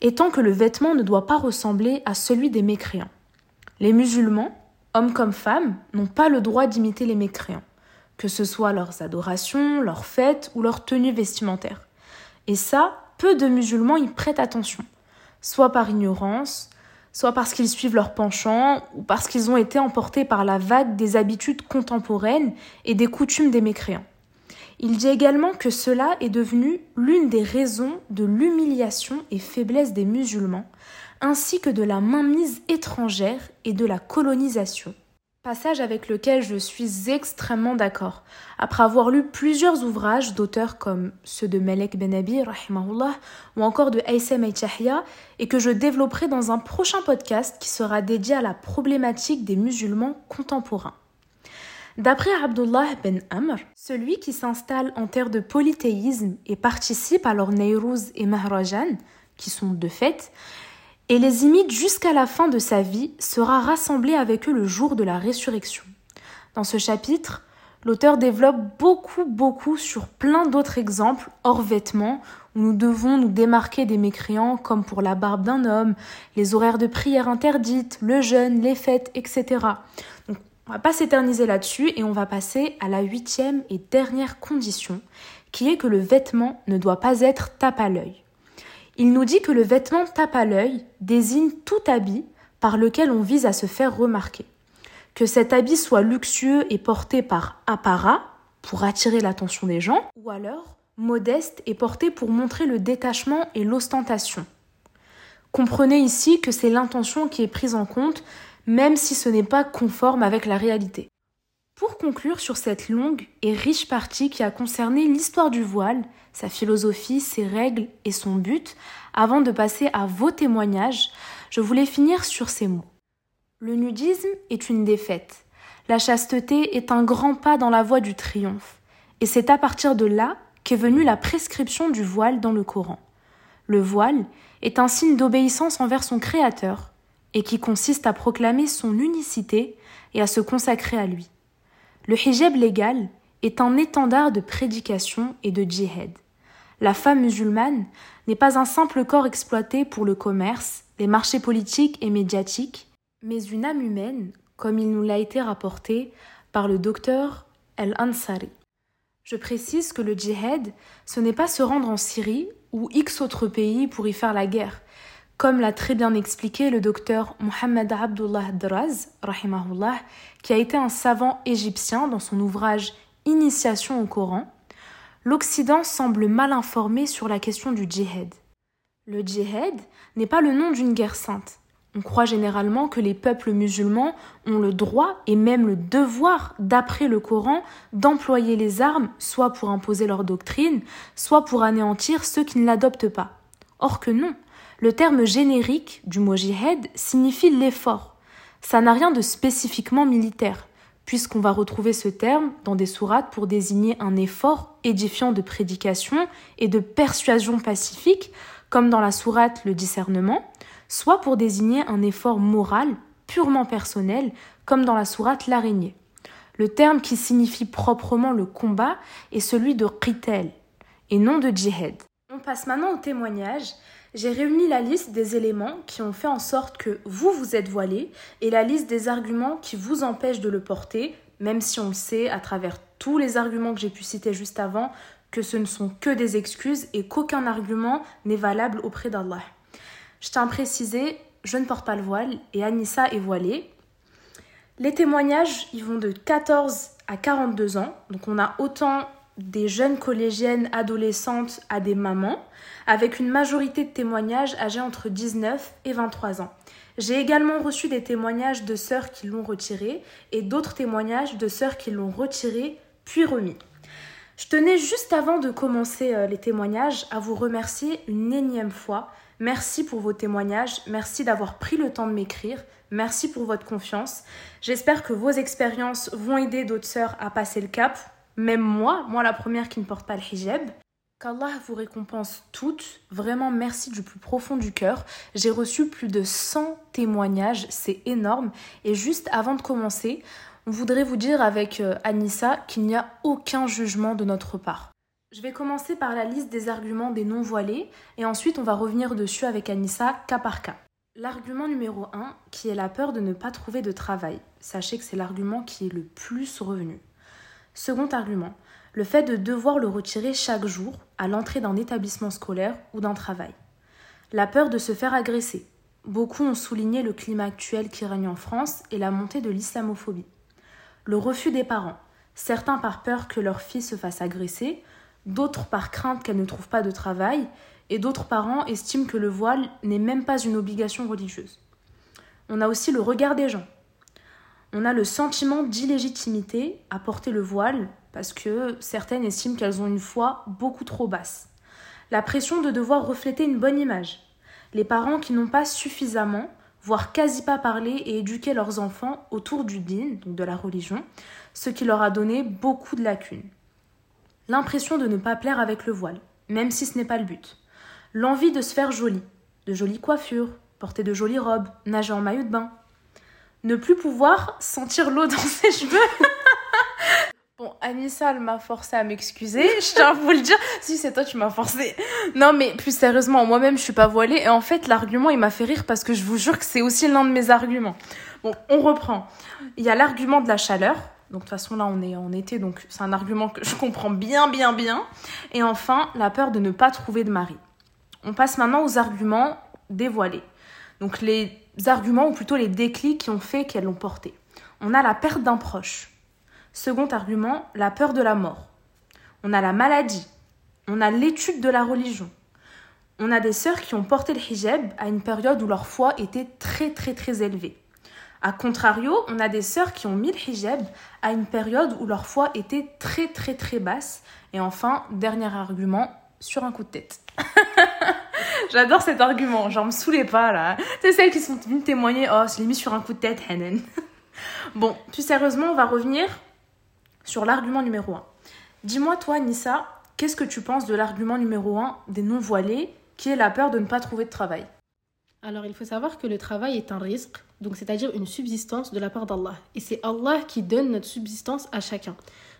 étant que le vêtement ne doit pas ressembler à celui des mécréants. Les musulmans, hommes comme femmes, n'ont pas le droit d'imiter les mécréants, que ce soit leurs adorations, leurs fêtes ou leurs tenues vestimentaires. Et ça, peu de musulmans y prêtent attention, soit par ignorance, soit parce qu'ils suivent leur penchant, ou parce qu'ils ont été emportés par la vague des habitudes contemporaines et des coutumes des mécréants. Il dit également que cela est devenu l'une des raisons de l'humiliation et faiblesse des musulmans, ainsi que de la mainmise étrangère et de la colonisation. Passage avec lequel je suis extrêmement d'accord. Après avoir lu plusieurs ouvrages d'auteurs comme ceux de Melek Benabi, ou encore de Aysem Aitahya, et que je développerai dans un prochain podcast qui sera dédié à la problématique des musulmans contemporains. D'après Abdullah ben Amr, celui qui s'installe en terre de polythéisme et participe à leurs Neyrouz et Mahrajan, qui sont de fait, et les imite jusqu'à la fin de sa vie, sera rassemblé avec eux le jour de la résurrection. Dans ce chapitre, l'auteur développe beaucoup, beaucoup sur plein d'autres exemples hors vêtements où nous devons nous démarquer des mécréants comme pour la barbe d'un homme, les horaires de prière interdites, le jeûne, les fêtes, etc. On va pas s'éterniser là-dessus et on va passer à la huitième et dernière condition, qui est que le vêtement ne doit pas être tape à l'œil. Il nous dit que le vêtement tape à l'œil désigne tout habit par lequel on vise à se faire remarquer. Que cet habit soit luxueux et porté par apparat, pour attirer l'attention des gens, ou alors modeste et porté pour montrer le détachement et l'ostentation. Comprenez ici que c'est l'intention qui est prise en compte même si ce n'est pas conforme avec la réalité. Pour conclure sur cette longue et riche partie qui a concerné l'histoire du voile, sa philosophie, ses règles et son but, avant de passer à vos témoignages, je voulais finir sur ces mots. Le nudisme est une défaite. La chasteté est un grand pas dans la voie du triomphe. Et c'est à partir de là qu'est venue la prescription du voile dans le Coran. Le voile est un signe d'obéissance envers son Créateur, et qui consiste à proclamer son unicité et à se consacrer à lui. Le hijab légal est un étendard de prédication et de djihad. La femme musulmane n'est pas un simple corps exploité pour le commerce, les marchés politiques et médiatiques, mais une âme humaine, comme il nous l'a été rapporté par le docteur El-Ansari. Je précise que le djihad, ce n'est pas se rendre en Syrie ou X autres pays pour y faire la guerre, comme l'a très bien expliqué le docteur Mohamed Abdullah Draz, qui a été un savant égyptien dans son ouvrage Initiation au Coran, l'Occident semble mal informé sur la question du djihad. Le djihad n'est pas le nom d'une guerre sainte. On croit généralement que les peuples musulmans ont le droit et même le devoir, d'après le Coran, d'employer les armes, soit pour imposer leur doctrine, soit pour anéantir ceux qui ne l'adoptent pas. Or que non, le terme générique du mot jihad signifie l'effort. Ça n'a rien de spécifiquement militaire, puisqu'on va retrouver ce terme dans des sourates pour désigner un effort édifiant de prédication et de persuasion pacifique, comme dans la sourate le discernement, soit pour désigner un effort moral purement personnel, comme dans la sourate l'araignée. Le terme qui signifie proprement le combat est celui de qital et non de jihad. On passe maintenant au témoignage j'ai réuni la liste des éléments qui ont fait en sorte que vous vous êtes voilé et la liste des arguments qui vous empêchent de le porter, même si on le sait à travers tous les arguments que j'ai pu citer juste avant, que ce ne sont que des excuses et qu'aucun argument n'est valable auprès d'Allah. Je tiens à préciser, je ne porte pas le voile et Anissa est voilée. Les témoignages, ils vont de 14 à 42 ans, donc on a autant des jeunes collégiennes adolescentes à des mamans, avec une majorité de témoignages âgés entre 19 et 23 ans. J'ai également reçu des témoignages de sœurs qui l'ont retiré et d'autres témoignages de sœurs qui l'ont retiré puis remis. Je tenais juste avant de commencer euh, les témoignages à vous remercier une énième fois. Merci pour vos témoignages, merci d'avoir pris le temps de m'écrire, merci pour votre confiance. J'espère que vos expériences vont aider d'autres sœurs à passer le cap, même moi, moi la première qui ne porte pas le hijab. Qu'Allah vous récompense toutes. Vraiment, merci du plus profond du cœur. J'ai reçu plus de 100 témoignages, c'est énorme. Et juste avant de commencer, on voudrait vous dire avec euh, Anissa qu'il n'y a aucun jugement de notre part. Je vais commencer par la liste des arguments des non-voilés et ensuite on va revenir dessus avec Anissa cas par cas. L'argument numéro 1, qui est la peur de ne pas trouver de travail. Sachez que c'est l'argument qui est le plus revenu. Second argument, le fait de devoir le retirer chaque jour à l'entrée d'un établissement scolaire ou d'un travail. La peur de se faire agresser. Beaucoup ont souligné le climat actuel qui règne en France et la montée de l'islamophobie. Le refus des parents, certains par peur que leur fille se fasse agresser, d'autres par crainte qu'elle ne trouve pas de travail, et d'autres parents estiment que le voile n'est même pas une obligation religieuse. On a aussi le regard des gens. On a le sentiment d'illégitimité à porter le voile parce que certaines estiment qu'elles ont une foi beaucoup trop basse. La pression de devoir refléter une bonne image. Les parents qui n'ont pas suffisamment voire quasi pas parler et éduquer leurs enfants autour du din, donc de la religion, ce qui leur a donné beaucoup de lacunes. L'impression de ne pas plaire avec le voile, même si ce n'est pas le but. L'envie de se faire jolie, de jolies coiffures, porter de jolies robes, nager en maillot de bain. Ne plus pouvoir sentir l'eau dans ses cheveux. Bon, Anissa, elle m'a forcé à m'excuser. Je tiens à vous le dire. Si, c'est toi, tu m'as forcé. Non, mais plus sérieusement, moi-même, je suis pas voilée. Et en fait, l'argument, il m'a fait rire parce que je vous jure que c'est aussi l'un de mes arguments. Bon, on reprend. Il y a l'argument de la chaleur. Donc, de toute façon, là, on est en été, donc c'est un argument que je comprends bien, bien, bien. Et enfin, la peur de ne pas trouver de mari. On passe maintenant aux arguments dévoilés. Donc, les arguments, ou plutôt les déclics qui ont fait qu'elles l'ont porté. On a la perte d'un proche Second argument, la peur de la mort. On a la maladie. On a l'étude de la religion. On a des sœurs qui ont porté le hijab à une période où leur foi était très très très élevée. A contrario, on a des sœurs qui ont mis le hijab à une période où leur foi était très très très basse. Et enfin, dernier argument, sur un coup de tête. J'adore cet argument, genre me saoulez pas là. C'est celles qui sont venues témoigner, oh, je l'ai mis sur un coup de tête, Hanen. bon, plus sérieusement, on va revenir sur l'argument numéro 1. Dis-moi, toi, Nissa, qu'est-ce que tu penses de l'argument numéro 1 des non-voilés, qui est la peur de ne pas trouver de travail? Alors, il faut savoir que le travail est un risque, donc c'est-à-dire une subsistance de la part d'Allah. Et c'est Allah qui donne notre subsistance à chacun.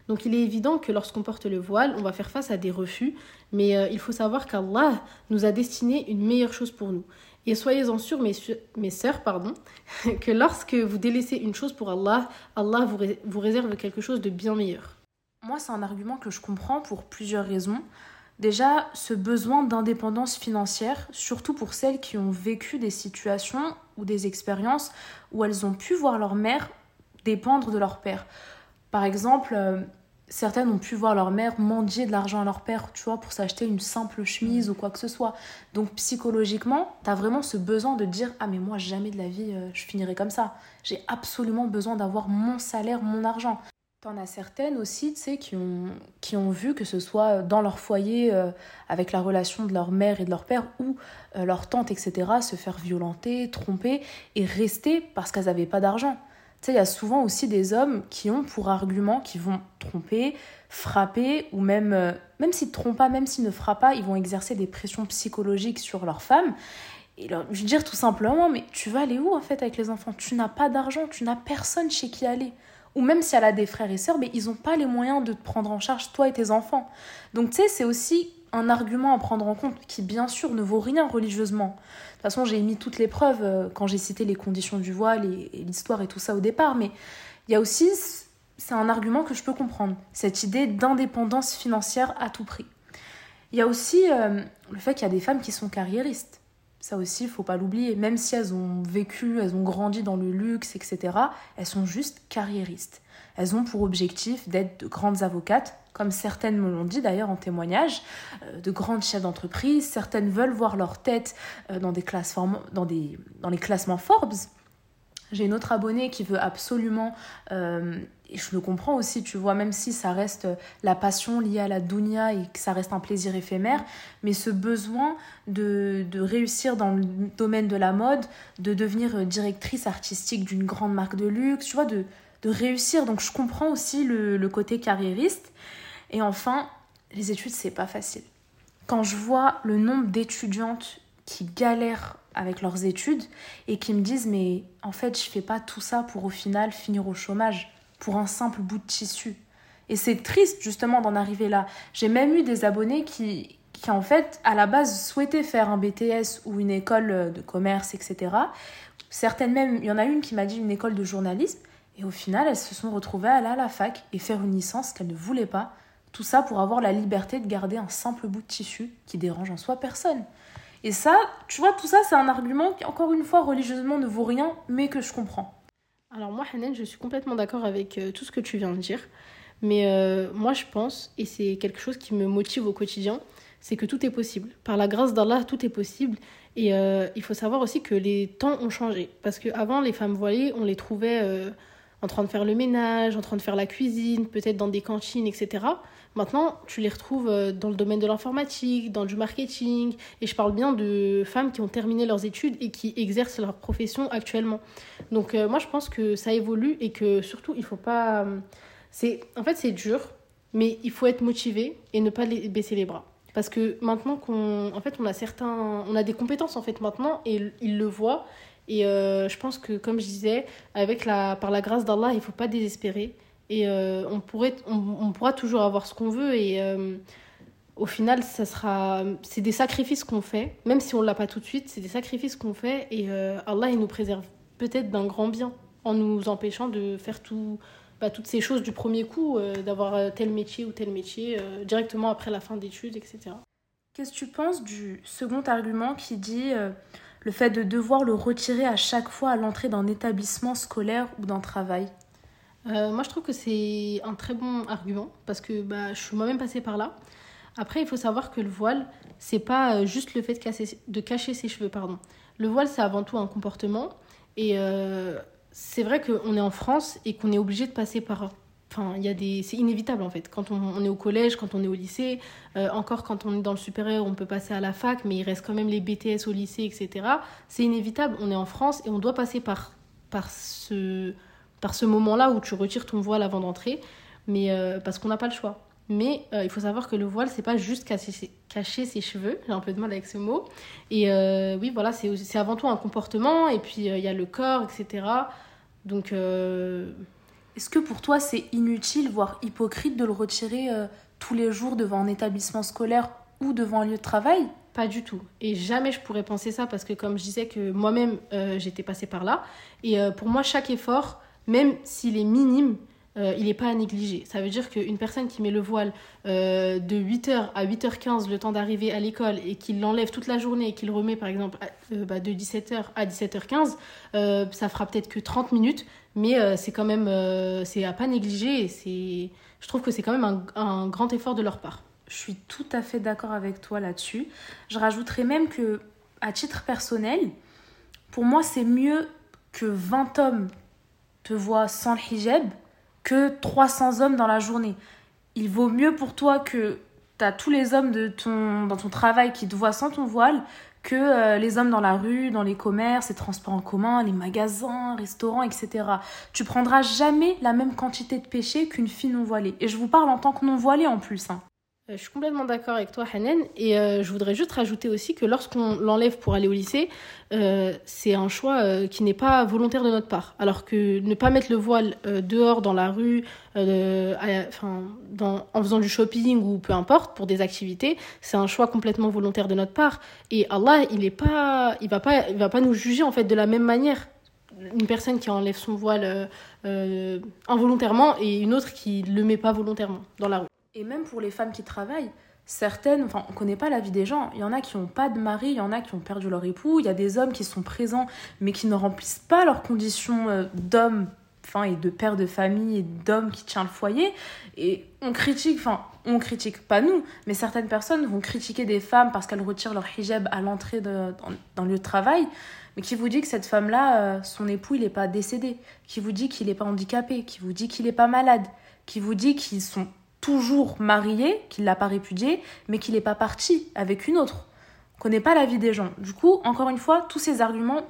Donc il est évident que lorsqu'on porte le voile, on va faire face à des refus, mais euh, il faut savoir qu'Allah nous a destiné une meilleure chose pour nous. Et soyez-en sûrs, mes, mes sœurs, pardon, que lorsque vous délaissez une chose pour Allah, Allah vous, réserve quelque chose de bien meilleur. Moi, c'est un argument que je comprends pour plusieurs raisons. Déjà, ce besoin d'indépendance financière, surtout pour celles qui ont vécu des situations ou des expériences où elles ont pu voir leur mère dépendre de leur père. Par exemple, euh, certaines ont pu voir leur mère mendier de l'argent à leur père, tu vois, pour s'acheter une simple chemise ou quoi que ce soit. Donc psychologiquement, tu as vraiment ce besoin de dire ah mais moi jamais de la vie euh, je finirai comme ça. J'ai absolument besoin d'avoir mon salaire, mon argent. T'en as certaines aussi, tu sais, qui ont, qui ont vu que ce soit dans leur foyer, euh, avec la relation de leur mère et de leur père, ou euh, leur tante, etc., se faire violenter, tromper, et rester parce qu'elles n'avaient pas d'argent il y a souvent aussi des hommes qui ont pour argument qu'ils vont tromper, frapper, ou même, euh, même s'ils ne trompent pas, même s'ils ne frappent pas, ils vont exercer des pressions psychologiques sur leurs femmes. Et leur dire tout simplement, mais tu vas aller où en fait avec les enfants? Tu n'as pas d'argent, tu n'as personne chez qui aller. Ou même si elle a des frères et sœurs, mais ils n'ont pas les moyens de te prendre en charge, toi et tes enfants. Donc tu sais, c'est aussi un argument à prendre en compte qui bien sûr ne vaut rien religieusement toute façon, j'ai mis toutes les preuves euh, quand j'ai cité les conditions du voile et, l'histoire et tout ça au départ, mais il y a aussi, c'est un argument que je peux comprendre, cette idée d'indépendance financière à tout prix. Il y a aussi euh, le fait qu'il y a des femmes qui sont carriéristes. Ça aussi, il faut pas l'oublier. Même si elles ont vécu, elles ont grandi dans le luxe, etc., elles sont juste carriéristes. Elles ont pour objectif d'être de grandes avocates, comme certaines me l'ont dit d'ailleurs en témoignage, euh, de grandes chefs d'entreprise. Certaines veulent voir leur tête euh, dans, des classes dans, des, dans les classements Forbes. J'ai une autre abonnée qui veut absolument euh, et je le comprends aussi, tu vois, même si ça reste la passion liée à la dunya et que ça reste un plaisir éphémère, mais ce besoin de, de réussir dans le domaine de la mode, de devenir directrice artistique d'une grande marque de luxe, tu vois, de, de réussir. Donc je comprends aussi le, le côté carriériste. Et enfin, les études, c'est pas facile. Quand je vois le nombre d'étudiantes qui galèrent avec leurs études et qui me disent mais en fait je fais pas tout ça pour au final finir au chômage pour un simple bout de tissu. Et c'est triste justement d'en arriver là. J'ai même eu des abonnés qui, qui en fait à la base souhaitaient faire un BTS ou une école de commerce, etc. Certaines même, il y en a une qui m'a dit une école de journalisme. Et au final, elles se sont retrouvées à aller à la fac et faire une licence qu'elles ne voulaient pas. Tout ça pour avoir la liberté de garder un simple bout de tissu qui dérange en soi personne. Et ça, tu vois, tout ça, c'est un argument qui, encore une fois, religieusement ne vaut rien, mais que je comprends. Alors moi, Hanen, je suis complètement d'accord avec euh, tout ce que tu viens de dire. Mais euh, moi, je pense, et c'est quelque chose qui me motive au quotidien, c'est que tout est possible. Par la grâce d'Allah, tout est possible. Et euh, il faut savoir aussi que les temps ont changé. Parce qu'avant, les femmes voilées, on les trouvait en train de faire le ménage, en train de faire la cuisine, peut-être dans des cantines, etc. Maintenant, tu les retrouves euh, dans le domaine de l'informatique, dans du marketing, et je parle bien de femmes qui ont terminé leurs études et qui exercent leur profession actuellement. Donc euh, moi, je pense que ça évolue et que surtout, il faut pas... Euh, c'est En fait, c'est dur, mais il faut être motivé et ne pas baisser les bras. Parce que maintenant qu'on en fait, on a certains... On a des compétences, en fait, maintenant, et ils le voient. Et je pense que, comme je disais, avec la, par la grâce d'Allah, il ne faut pas désespérer. Et euh, on, pourrait, on, pourra toujours avoir ce qu'on veut. Et euh, au final, ça sera, c'est des sacrifices qu'on fait. Même si on ne l'a pas tout de suite, c'est des sacrifices qu'on fait. Et euh, Allah, il nous préserve peut-être d'un grand bien en nous empêchant de faire tout, bah, toutes ces choses du premier coup, d'avoir tel métier ou tel métier directement après la fin d'études, etc. Qu'est-ce que tu penses du second argument qui dit le fait de devoir le retirer à chaque fois à l'entrée d'un établissement scolaire ou d'un travail? Euh, moi, je trouve que c'est un très bon argument parce que bah, je suis moi-même passée par là. Après, il faut savoir que le voile, c'est pas euh, juste le fait de, casser, de cacher ses cheveux. Pardon. Le voile, c'est avant tout un comportement. Et euh, c'est vrai qu'on est en France et qu'on est obligé de passer par. Enfin, il y a des... c'est inévitable en fait. Quand on, est au collège, quand on est au lycée, encore quand on est dans le supérieur, on peut passer à la fac, mais il reste quand même les BTS au lycée, etc. C'est inévitable. On est en France et on doit passer par, par ce par ce moment-là où tu retires ton voile avant d'entrer, mais euh, parce qu'on n'a pas le choix. Mais euh, il faut savoir que le voile, c'est pas juste cacher, cacher ses cheveux, j'ai un peu de mal avec ce mot. Et euh, oui, voilà, c'est avant tout un comportement, et puis il y a le corps, etc. Donc. Est-ce que pour toi, c'est inutile, voire hypocrite, de le retirer tous les jours devant un établissement scolaire ou devant un lieu de travail? Pas du tout. Et jamais je pourrais penser ça parce que comme je disais que moi-même j'étais passée par là. Et pour moi chaque effort même s'il est minime, euh, il n'est pas à négliger. Ça veut dire qu'une personne qui met le voile euh, de 8h à 8h15 le temps d'arriver à l'école et qu'il l'enlève toute la journée et qu'il remet par exemple euh, bah, de 17h à 17h15, ça fera peut-être que 30 minutes, mais c'est quand même c'est à pas négliger. Je trouve que c'est quand même un, un, grand effort de leur part. Je suis tout à fait d'accord avec toi là-dessus. Je rajouterais même que, à titre personnel, pour moi c'est mieux que 20 hommes te voient sans le hijab que 300 hommes dans la journée. Il vaut mieux pour toi que tu as tous les hommes de ton, dans ton travail qui te voient sans ton voile que euh, les hommes dans la rue, dans les commerces, les transports en commun, les magasins, restaurants, etc. Tu prendras jamais la même quantité de péché qu'une fille non voilée. Et je vous parle en tant que non voilée en plus. Hein. Euh, je suis complètement d'accord avec toi, Hanen. Et euh, je voudrais juste rajouter aussi que lorsqu'on l'enlève pour aller au lycée, euh, c'est un choix qui n'est pas volontaire de notre part. Alors que ne pas mettre le voile dehors, dans la rue, enfin, dans, en faisant du shopping ou peu importe, pour des activités, c'est un choix complètement volontaire de notre part. Et Allah, il est pas, il va pas, il va pas nous juger en fait de la même manière. Une personne qui enlève son voile involontairement et une autre qui le met pas volontairement dans la rue. Et même pour les femmes qui travaillent, certaines, enfin, on connaît pas la vie des gens. Il y en a qui n'ont pas de mari, il y en a qui ont perdu leur époux, il y a des hommes qui sont présents mais qui ne remplissent pas leurs conditions euh, d'hommes enfin, et de pères de famille et d'hommes qui tient le foyer. Et on critique, enfin, on critique pas nous, mais certaines personnes vont critiquer des femmes parce qu'elles retirent leur hijab à l'entrée dans, dans, le lieu de travail. Mais qui vous dit que cette femme-là, euh, son époux, il n'est pas décédé, qui vous dit qu'il n'est pas handicapé, qui vous dit qu'il n'est pas malade, qui vous dit qu'ils sont toujours mariés, qu'il l'a pas répudié, mais qu'il n'est pas parti avec une autre. On connaît pas la vie des gens. Du coup, encore une fois, tous ces arguments,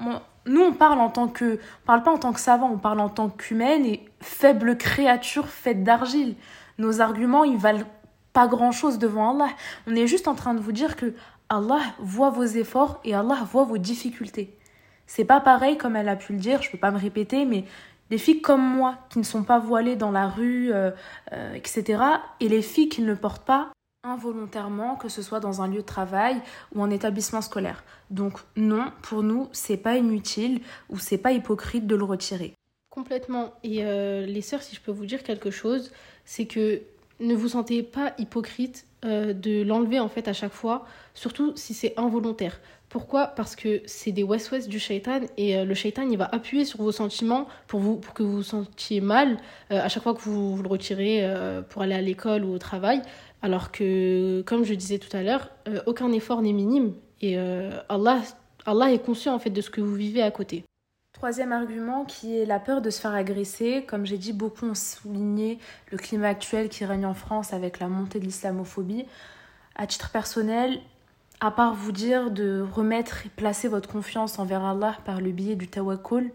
nous on parle en tant que, on parle pas en tant que savant, on parle en tant qu'humaine et faible créature faite d'argile. Nos arguments, ils valent pas grand chose devant Allah. On est juste en train de vous dire que Allah voit vos efforts et Allah voit vos difficultés. C'est pas pareil comme elle a pu le dire, je peux pas me répéter, mais les filles comme moi qui ne sont pas voilées dans la rue, euh, euh, etc., et les filles qui ne le portent pas involontairement, que ce soit dans un lieu de travail ou en établissement scolaire. Donc non, pour nous, c'est pas inutile ou c'est pas hypocrite de le retirer. Complètement. Et euh, les sœurs, si je peux vous dire quelque chose, c'est que ne vous sentez pas hypocrite de l'enlever en fait à chaque fois, surtout si c'est involontaire. Pourquoi? Parce que c'est des west-west du shaitan et euh, le shaitan il va appuyer sur vos sentiments pour, vous, pour que vous vous sentiez mal euh, à chaque fois que vous, le retirez euh, pour aller à l'école ou au travail. Alors que, comme je disais tout à l'heure, aucun effort n'est minime et Allah, Allah est conscient en fait de ce que vous vivez à côté. Troisième argument qui est la peur de se faire agresser. Comme j'ai dit, beaucoup ont souligné le climat actuel qui règne en France avec la montée de l'islamophobie. À titre personnel, à part vous dire de remettre et placer votre confiance envers Allah par le biais du tawakkul,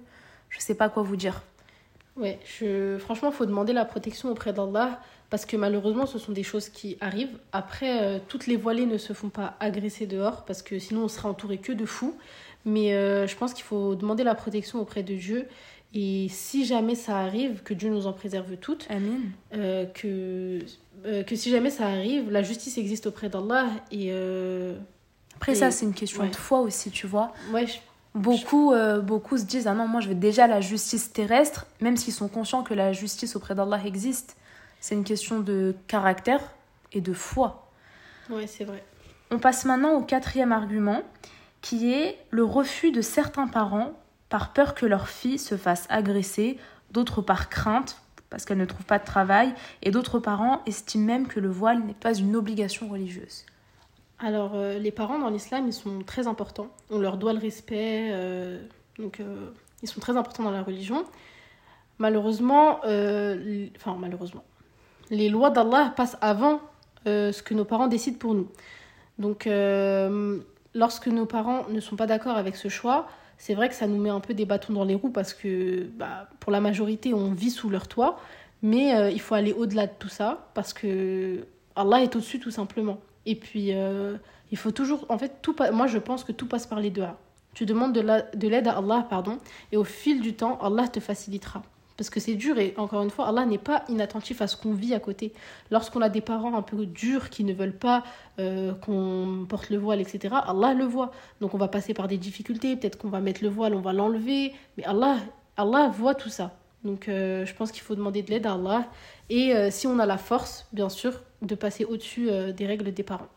je sais pas quoi vous dire. Ouais, je... franchement, il faut demander la protection auprès d'Allah parce que malheureusement, ce sont des choses qui arrivent. Après, euh, toutes les voilées ne se font pas agresser dehors parce que sinon on serait entouré que de fous. Mais euh, je pense qu'il faut demander la protection auprès de Dieu. Et si jamais ça arrive, que Dieu nous en préserve toutes, Amen. Euh, que, que si jamais ça arrive, la justice existe auprès d'Allah et après, ça, c'est une question de foi aussi, tu vois. Ouais, Beaucoup, euh, beaucoup se disent Ah non, moi je veux déjà la justice terrestre, même s'ils sont conscients que la justice auprès d'Allah existe. C'est une question de caractère et de foi. Oui, c'est vrai. On passe maintenant au quatrième argument, qui est le refus de certains parents par peur que leur fille se fasse agresser, d'autres par crainte, parce qu'elle ne trouve pas de travail, et d'autres parents estiment même que le voile n'est pas une obligation religieuse. Alors, euh, les parents dans l'islam, ils sont très importants. On leur doit le respect. Euh, donc, euh, ils sont très importants dans la religion. Malheureusement, enfin, malheureusement, les lois d'Allah passent avant ce que nos parents décident pour nous. Donc, lorsque nos parents ne sont pas d'accord avec ce choix, c'est vrai que ça nous met un peu des bâtons dans les roues parce que bah, pour la majorité, on vit sous leur toit. Mais il faut aller au-delà de tout ça parce que Allah est au-dessus tout simplement. Et puis, euh, il faut toujours. En fait, tout, moi, je pense que tout passe par les deux. Tu demandes de l'aide à Allah, pardon, et au fil du temps, Allah te facilitera. Parce que c'est dur et encore une fois, Allah n'est pas inattentif à ce qu'on vit à côté. Lorsqu'on a des parents un peu durs qui ne veulent pas euh, qu'on porte le voile, etc., Allah le voit. Donc on va passer par des difficultés, peut-être qu'on va mettre le voile, on va l'enlever, mais Allah, Allah voit tout ça. Donc euh, je pense qu'il faut demander de l'aide à Allah. Et si on a la force, bien sûr, de passer au-dessus euh, des règles des parents.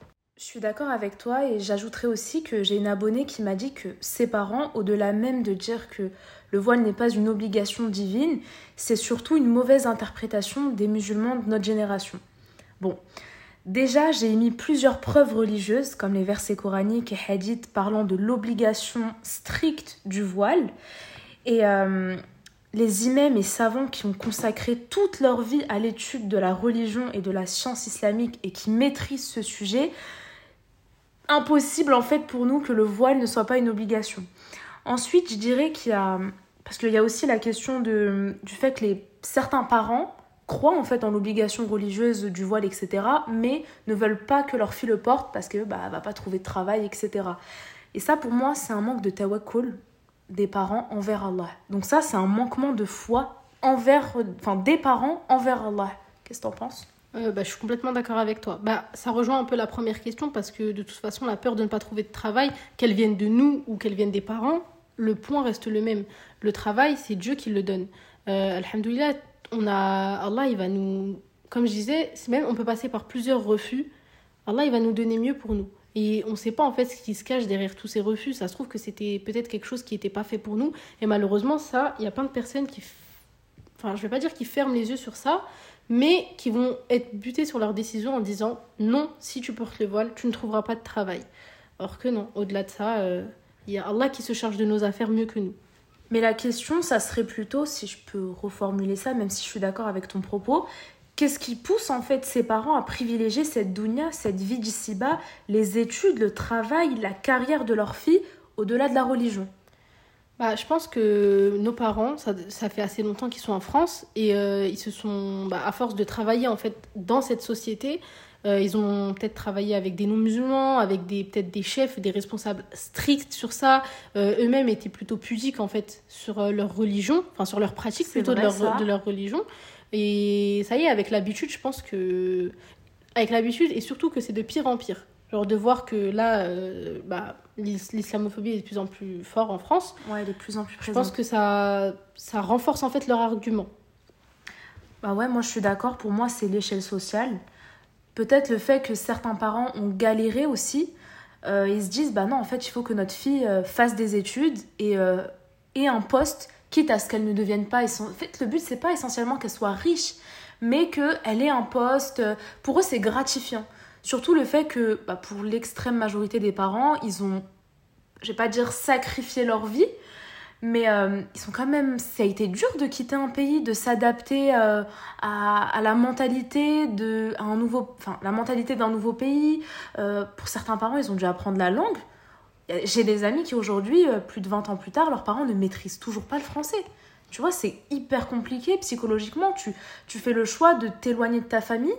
Je suis d'accord avec toi et j'ajouterai aussi que j'ai une abonnée qui m'a dit que ses parents, au-delà même de dire que le voile n'est pas une obligation divine, c'est surtout une mauvaise interprétation des musulmans de notre génération. Bon, déjà j'ai émis plusieurs preuves religieuses comme les versets coraniques et hadiths parlant de l'obligation stricte du voile et euh, les imams et savants qui ont consacré toute leur vie à l'étude de la religion et de la science islamique et qui maîtrisent ce sujet, impossible en fait pour nous que le voile ne soit pas une obligation. Ensuite, je dirais qu'il y a parce qu'il y a aussi la question de, du fait que les, certains parents croient en fait en l'obligation religieuse du voile, etc., mais ne veulent pas que leur fille le porte parce que bah, va pas trouver de travail, etc. Et ça, pour moi, c'est un manque de tawakkul, des parents envers Allah. Donc ça, c'est un manquement de foi envers, enfin des parents envers Allah. Qu'est-ce que t'en penses? Euh, bah, je suis complètement d'accord avec toi. Bah, ça rejoint un peu la première question parce que de toute façon, la peur de ne pas trouver de travail, qu'elle vienne de nous ou qu'elle vienne des parents, le point reste le même. Le travail, c'est Dieu qui le donne. Euh, Alhamdoulilah, on a, Allah, il va nous, comme je disais, même on peut passer par plusieurs refus. Allah, il va nous donner mieux pour nous. Et on ne sait pas en fait ce qui se cache derrière tous ces refus. Ça se trouve que c'était peut-être quelque chose qui n'était pas fait pour nous. Et malheureusement, ça, il y a plein de personnes qui, enfin, je vais pas dire qu'ils ferment les yeux sur ça, mais qui vont être butés sur leur décision en disant non, si tu portes le voile, tu ne trouveras pas de travail. Or que non, au-delà de ça, euh, il y a Allah qui se charge de nos affaires mieux que nous. Mais la question, ça serait plutôt, si je peux reformuler ça, même si je suis d'accord avec ton propos, qu'est-ce qui pousse en fait ses parents à privilégier cette dounia, cette vie d'ici-bas, les études, le travail, la carrière de leur fille, au-delà de la religion? Bah, je pense que nos parents, ça, ça fait assez longtemps qu'ils sont en France et euh, ils se sont, bah, à force de travailler en fait dans cette société, euh, ils ont peut-être travaillé avec des non-musulmans, avec des peut-être des chefs, des responsables stricts sur ça. Euh, eux-mêmes étaient plutôt pudiques en fait sur leur religion, enfin sur leur pratique plutôt de, leur, de leur religion. Et ça y est, avec l'habitude, je pense que avec l'habitude et surtout que c'est de pire en pire. Genre de voir que là, bah, l'islamophobie est de plus en plus fort en France. Ouais, elle est de plus en plus présente. Je pense que ça, ça renforce en fait leur argument. Bah ouais, moi je suis d'accord. Pour moi, c'est l'échelle sociale. Peut-être le fait que certains parents ont galéré aussi. Euh, ils se disent, bah non, en fait, il faut que notre fille euh, fasse des études et euh, ait un poste, quitte à ce qu'elle ne devienne pas. En fait, le but, c'est pas essentiellement qu'elle soit riche, mais qu'elle ait un poste. Pour eux, c'est gratifiant. Surtout le fait que, bah, pour l'extrême majorité des parents, ils ont, je vais pas dire sacrifié leur vie, mais euh, ils sont quand même. Ça a été dur de quitter un pays, de s'adapter euh, à, la mentalité de, un nouveau, enfin, la mentalité d'un nouveau pays. Euh, pour certains parents, ils ont dû apprendre la langue. J'ai des amis qui aujourd'hui, plus de 20 ans plus tard, leurs parents ne maîtrisent toujours pas le français. Tu vois, c'est hyper compliqué psychologiquement. Tu, tu fais le choix de t'éloigner de ta famille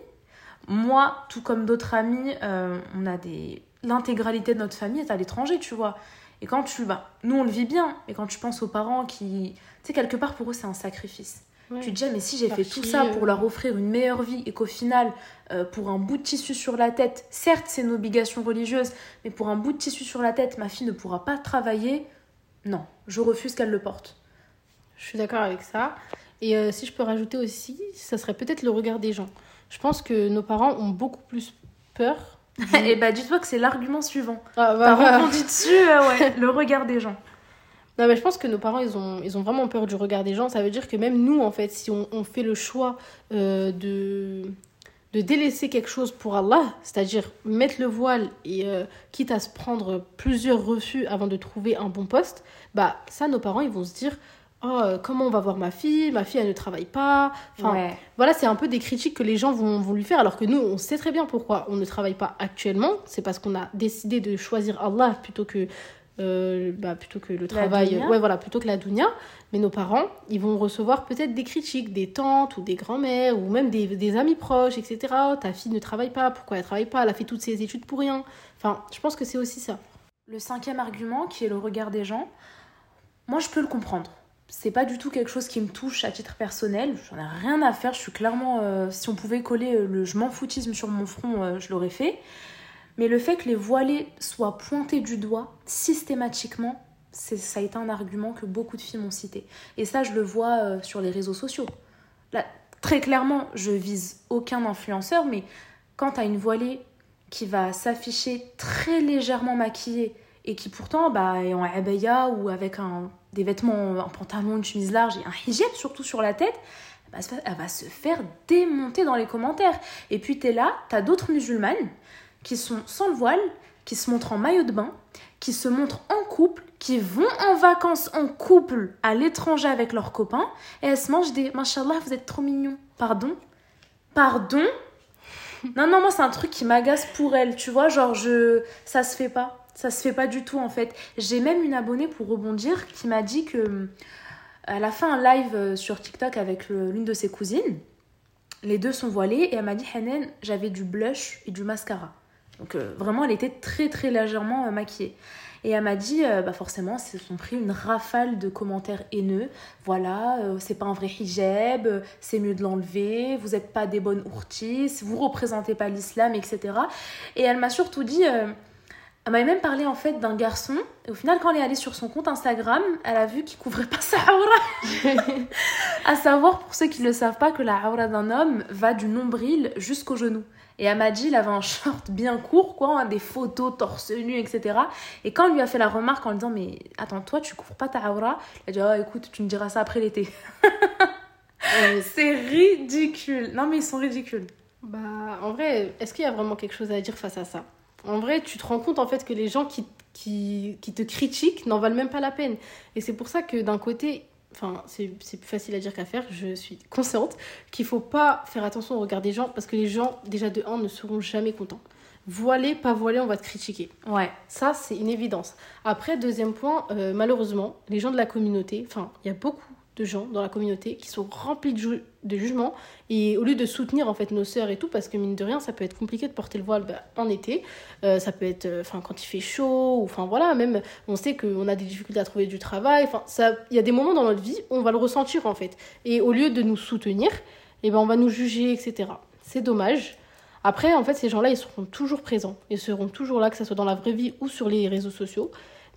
moi, tout comme d'autres amis, euh, on a des. L'intégralité de notre famille est à l'étranger, tu vois. Et quand tu vas. Nous, on le vit bien, mais quand tu penses aux parents qui. Tu sais, quelque part, pour eux, c'est un sacrifice. Tu te dis, ah, mais si j'ai fait tout ça pour leur offrir une meilleure vie et qu'au final, euh, pour un bout de tissu sur la tête, certes, c'est une obligation religieuse, mais pour un bout de tissu sur la tête, ma fille ne pourra pas travailler, non, je refuse qu'elle le porte. Je suis d'accord avec ça. Et euh, si je peux rajouter aussi, ça serait peut-être le regard des gens. Je pense que nos parents ont beaucoup plus peur. Et eh bah dis-toi que c'est l'argument suivant. Ah, bah, T'as dessus, euh, ouais, le regard des gens. Non, mais je pense que nos parents, ils ont, ils ont vraiment peur du regard des gens. Ça veut dire que même nous, en fait, si on, on fait le choix euh, de, de délaisser quelque chose pour Allah, c'est-à-dire mettre le voile et euh, quitte à se prendre plusieurs refus avant de trouver un bon poste, bah ça, nos parents, ils vont se dire oh, euh, comment on va voir ma fille? Ma fille, elle ne travaille pas. Enfin, voilà, c'est un peu des critiques que les gens vont, vont, lui faire, alors que nous, on sait très bien pourquoi on ne travaille pas actuellement. C'est parce qu'on a décidé de choisir Allah plutôt que, euh, bah, plutôt que le travail. Ouais, voilà, plutôt que la dunya. Mais nos parents, ils vont recevoir peut-être des critiques des tantes ou des grands-mères ou même des, des, amis proches, etc. Oh, ta fille ne travaille pas, pourquoi elle travaille pas? Elle a fait toutes ses études pour rien. Enfin, je pense que c'est aussi ça. Le cinquième argument, qui est le regard des gens, moi je peux le comprendre c'est pas du tout quelque chose qui me touche à titre personnel. J'en ai rien à faire. Je suis clairement. Euh, si on pouvait coller euh, le je m'en foutisme sur mon front, euh, je l'aurais fait. Mais le fait que les voilés soient pointés du doigt systématiquement, ça a été un argument que beaucoup de filles m'ont cité. Et ça, je le vois sur les réseaux sociaux. Là, très clairement, je vise aucun influenceur, mais quand t'as une voilée qui va s'afficher très légèrement maquillée et qui pourtant bah, est en abaya ou avec un des vêtements, un pantalon, une chemise large et un hijab surtout sur la tête, elle va se faire démonter dans les commentaires. Et puis tu es là, tu as d'autres musulmanes qui sont sans le voile, qui se montrent en maillot de bain, qui se montrent en couple, qui vont en vacances en couple à l'étranger avec leurs copains, et elles se mangent des Mashallah, vous êtes trop mignons. Pardon? Pardon? Non, non, moi c'est un truc qui m'agace pour elles, tu vois, genre je. Ça se fait pas. Ça se fait pas du tout en fait. J'ai même une abonnée pour rebondir qui m'a dit que elle a fait un live euh, sur TikTok avec l'une de ses cousines. Les deux sont voilées et elle m'a dit Hanen, j'avais du blush et du mascara. Donc euh, vraiment, elle était très très légèrement euh, maquillée. Et elle m'a dit, bah forcément, se sont pris une rafale de commentaires haineux. Voilà, c'est pas un vrai hijab, c'est mieux de l'enlever, vous n'êtes pas des bonnes ourtis, vous représentez pas l'islam, etc. Et elle m'a surtout dit, elle m'avait même parlé en fait d'un garçon. Et au final, quand elle est allée sur son compte Instagram, elle a vu qu'il couvrait pas sa aura. à savoir, pour ceux qui ne le savent pas, que la aura d'un homme va du nombril jusqu'au genou. Et elle m'a dit, il avait un short bien court, quoi, hein, des photos torse nu, etc. Et quand on lui a fait la remarque en lui disant, mais attends, toi, tu couvres pas ta aura, elle a dit, oh, écoute, tu me diras ça après l'été. C'est ridicule. Non, mais ils sont ridicules. Bah, en vrai, est-ce qu'il y a vraiment quelque chose à dire face à ça? En vrai, tu te rends compte en fait que les gens qui, qui, qui te critiquent n'en valent même pas la peine. Et c'est pour ça que d'un côté, enfin, c'est plus facile à dire qu'à faire, je suis consciente qu'il faut pas faire attention au regard des gens parce que les gens, déjà de 1, ne seront jamais contents. Voilé, pas voilé, on va te critiquer. Ouais. Ça, c'est une évidence. Après, deuxième point, euh, malheureusement, les gens de la communauté, enfin, il y a beaucoup de gens dans la communauté qui sont remplis de, ju- de jugements. Et au lieu de soutenir en fait nos sœurs et tout parce que mine de rien ça peut être compliqué de porter le voile bah, en été. Euh, ça peut être euh, enfin quand il fait chaud ou enfin voilà même on sait qu'on a des difficultés à trouver du travail. Enfin ça il y a des moments dans notre vie on va le ressentir en fait. Et au lieu de nous soutenir et ben on va nous juger etc c'est dommage. Après en fait ces gens-là ils seront toujours présents. Ils seront toujours là que ce soit dans la vraie vie ou sur les réseaux sociaux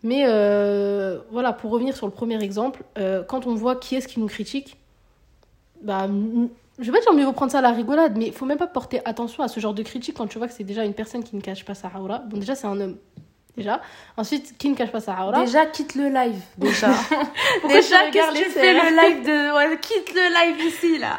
mais euh, voilà, pour revenir sur le premier exemple, euh, quand on voit qui est-ce qui nous critique, bah, je vais pas dire mieux vaut prendre ça à la rigolade, mais il faut même pas porter attention à ce genre de critique quand tu vois que c'est déjà une personne qui ne cache pas sa aura. Bon, déjà, c'est un homme. Déjà. Ensuite, qui ne cache pas sa aura? Déjà, quitte le live. Déjà. Déjà, qu'est-ce que tu fais le live de. Ouais, quitte le live ici, là.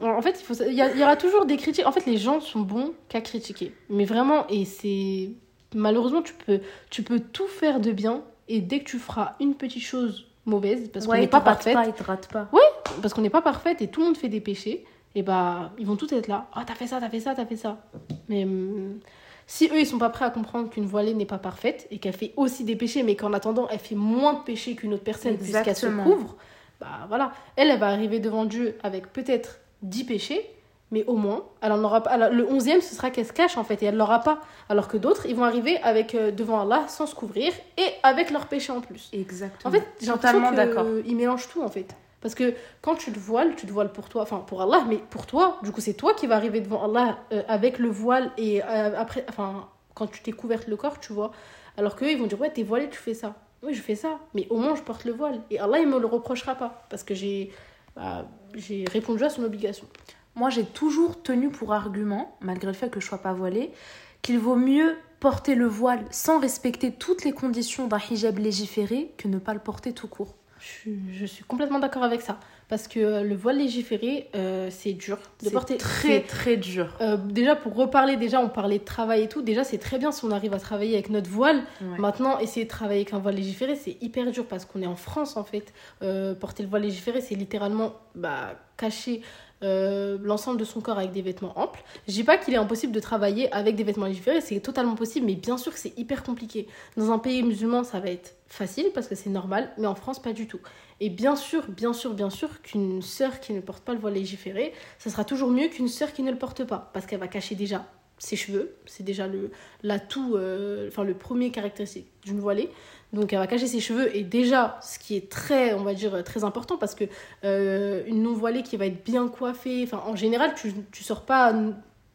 En fait, il, faut... il, y a- il y aura toujours des critiques. En fait, les gens sont bons qu'à critiquer. Mais vraiment, et c'est. Malheureusement, tu peux, tu peux tout faire de bien, et dès que tu feras une petite chose mauvaise, parce qu'on n'est pas parfaite, pas, te pas. parce qu'on n'est pas parfaite et tout le monde fait des péchés, et bah ils vont tous être là. Oh, t'as fait ça, t'as fait ça, t'as fait ça. Mais hum, si eux ils sont pas prêts à comprendre qu'une voilée n'est pas parfaite et qu'elle fait aussi des péchés, mais qu'en attendant elle fait moins de péchés qu'une autre personne puisqu'elle se couvre, bah voilà. Elle, elle va arriver devant Dieu avec peut-être 10 péchés. Mais au moins, elle en aura pas. alors, le onzième, ce sera qu'elle se cache en fait, et elle l'aura pas. Alors que d'autres, ils vont arriver avec euh, devant Allah sans se couvrir et avec leurs péchés en plus. Exactement. En fait, j'ai l'impression totalement d'accord. qu'ils mélangent tout en fait. Parce que quand tu te voiles, tu te voiles pour toi, enfin pour Allah, mais pour toi, du coup c'est toi qui vas arriver devant Allah euh, avec le voile et euh, après, enfin quand tu t'es couverte le corps, tu vois. Alors qu'eux ils vont dire ouais t'es voilée, tu fais ça. Oui je fais ça, mais au moins je porte le voile. Et Allah il me le reprochera pas parce que j'ai bah, j'ai répondu à son obligation. Moi, j'ai toujours tenu pour argument, malgré le fait que je sois pas voilée, qu'il vaut mieux porter le voile sans respecter toutes les conditions d'un hijab légiféré que ne pas le porter tout court. Je suis, je suis complètement d'accord avec ça. Parce que euh, le voile légiféré, euh, c'est dur de C'est porter. très très dur. Euh, déjà, pour reparler, déjà, on parlait de travail et tout. Déjà, c'est très bien si on arrive à travailler avec notre voile. Ouais. Maintenant, essayer de travailler avec un voile légiféré, c'est hyper dur parce qu'on est en France, en fait. Euh, porter le voile légiféré, c'est littéralement bah, cacher euh, l'ensemble de son corps avec des vêtements amples. Je dis pas qu'il est impossible de travailler avec des vêtements légiférés, c'est totalement possible, mais bien sûr que c'est hyper compliqué. Dans un pays musulman, ça va être facile parce que c'est normal, mais en France, pas du tout. Et bien sûr, bien sûr, bien sûr qu'une sœur qui ne porte pas le voile légiféré, ça sera toujours mieux qu'une sœur qui ne le porte pas, parce qu'elle va cacher déjà ses cheveux, c'est déjà l'atout, euh, enfin le premier caractéristique d'une voilée. Donc elle va cacher ses cheveux et déjà, ce qui est très, on va dire, très important parce que euh, une non voilée qui va être bien coiffée, enfin en général, tu, tu sors pas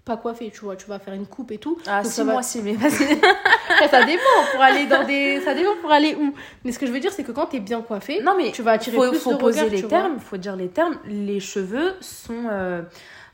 pas coiffée, tu vois, tu vas faire une coupe et tout. Ah, Donc, si, ça va- moi, si, mais vas-y. Ça dépend pour aller dans des, ça dépend pour aller où. Mais ce que je veux dire, c'est que quand t'es bien coiffée, non, mais tu vas attirer faut, plus faut de poser les tu vois. termes, faut dire les termes. Les cheveux sont euh,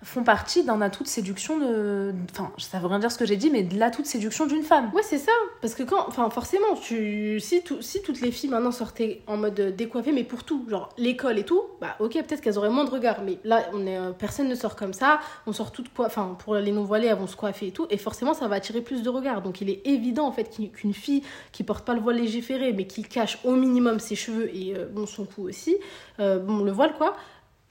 font partie d'un atout de séduction de. Enfin, ça veut rien dire ce que j'ai dit, mais de l'atout de séduction d'une femme. Ouais, c'est ça. Parce que quand, enfin, forcément, tu, si, tout, si toutes les filles maintenant sortaient en mode décoiffée, mais pour tout, genre l'école et tout, bah ok, peut-être qu'elles auraient moins de regard. Mais là, on est, euh, personne ne sort comme ça. On sort toutes quoi, enfin, pour les non-voilées, elles vont se coiffer et tout. Et forcément, ça va attirer plus de regards. Donc, il est évident, en fait, qu'une fille qui porte pas le voile légiféré, mais qui cache au minimum ses cheveux et euh, bon, son cou aussi, euh, bon, le voile quoi,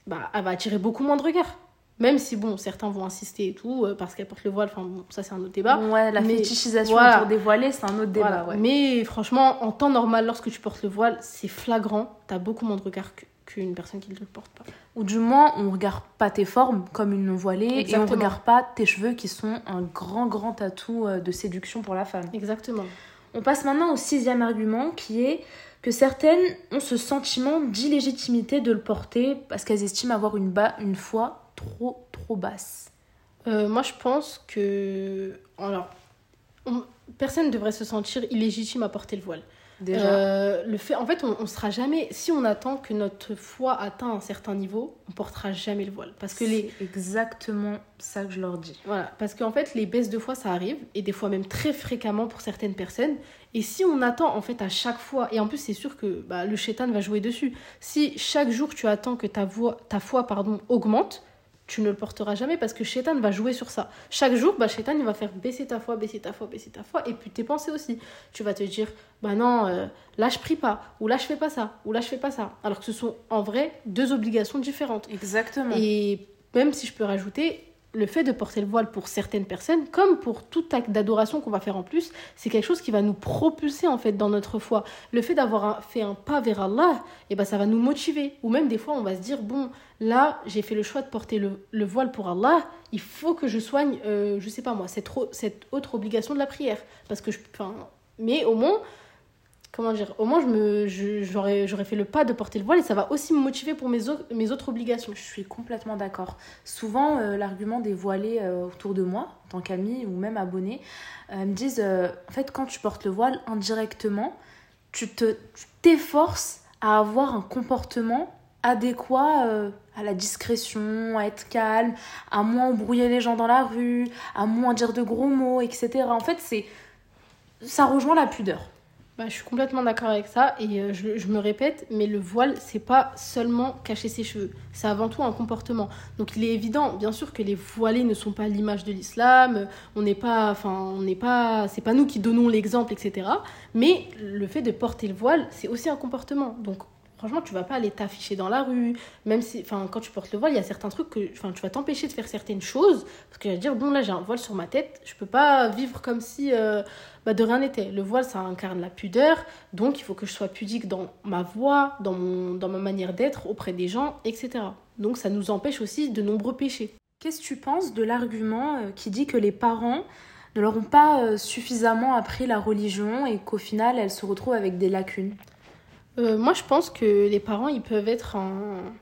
bah, elle va attirer beaucoup moins de regards. Même si, bon, certains vont insister et tout, euh, parce qu'elle porte le voile, enfin, bon, ça c'est un autre débat. ouais, la mais fétichisation voilà. autour des voilés, c'est un autre débat. Voilà, ouais. Mais franchement, en temps normal, lorsque tu portes le voile, c'est flagrant. T'as beaucoup moins de regard qu'une personne qui ne le porte pas. Ou du moins, on regarde pas tes formes comme une voilée et on regarde pas tes cheveux qui sont un grand, grand atout euh, de séduction pour la femme. Exactement. On passe maintenant au sixième argument qui est que certaines ont ce sentiment d'illégitimité de le porter parce qu'elles estiment avoir une, ba- une foi trop, trop basse. Euh, moi, je pense que. Alors, on- personne ne devrait se sentir illégitime à porter le voile. Déjà. Euh, le fait, en fait, on, on sera jamais. Si on attend que notre foi atteint un certain niveau, on portera jamais le voile. Parce que les, exactement ça que je leur dis. voilà, parce qu'en fait, les baisses de foi, ça arrive et des fois même très fréquemment pour certaines personnes. Et si on attend en fait à chaque fois, et en plus c'est sûr que bah, le chétan va jouer dessus. Si chaque jour tu attends que ta voix, ta foi, pardon, augmente, tu ne le porteras jamais parce que Chétan va jouer sur ça. Chaque jour, bah, Chétan, il va faire baisser ta foi, baisser ta foi, baisser ta foi, et puis tes pensées aussi. Tu vas te dire, bah non, euh, là je prie pas, ou là je fais pas ça, ou là je fais pas ça. Alors que ce sont en vrai deux obligations différentes. Exactement. Et même si je peux rajouter, le fait de porter le voile pour certaines personnes, comme pour tout acte d'adoration qu'on va faire en plus, c'est quelque chose qui va nous propulser en fait dans notre foi. Le fait d'avoir fait un pas vers Allah, et ben ça va nous motiver. Ou même des fois on va se dire bon là j'ai fait le choix de porter le, le voile pour Allah, il faut que je soigne, euh, je sais pas moi, cette, cette autre obligation de la prière, parce que je, mais au moins comment dire, au moins je me, j'aurais, fait le pas de porter le voile et ça va aussi me motiver pour mes, au- mes autres obligations. Je suis complètement d'accord. Souvent, euh, l'argument des voilés euh, autour de moi, en tant qu'amie ou même abonnée, euh, me disent euh, en fait, quand tu portes le voile indirectement, tu te t'efforces à avoir un comportement adéquat à la discrétion, à être calme, à moins embrouiller les gens dans la rue, à moins dire de gros mots, etc. En fait, c'est ça rejoint la pudeur. Bah, je suis complètement d'accord avec ça et euh, je, je me répète, mais le voile, c'est pas seulement cacher ses cheveux, c'est avant tout un comportement. Donc il est évident, bien sûr, que les voilés ne sont pas l'image de l'islam, on n'est pas, enfin, on n'est pas, c'est pas nous qui donnons l'exemple, etc. Mais le fait de porter le voile, c'est aussi un comportement. Donc franchement, tu vas pas aller t'afficher dans la rue, même si, enfin, quand tu portes le voile, il y a certains trucs que, enfin, tu vas t'empêcher de faire certaines choses parce que tu vas dire bon là j'ai un voile sur ma tête, je peux pas vivre comme si euh, bah, de rien n'était. Le voile, ça incarne la pudeur, donc il faut que je sois pudique dans ma voix, dans, mon, dans ma manière d'être auprès des gens, etc. Donc ça nous empêche aussi de nombreux péchés. Qu'est-ce que tu penses de l'argument euh, qui dit que les parents ne leur ont pas euh, suffisamment appris la religion et qu'au final elles se retrouvent avec des lacunes? Euh, moi, je pense que les parents, ils peuvent être un-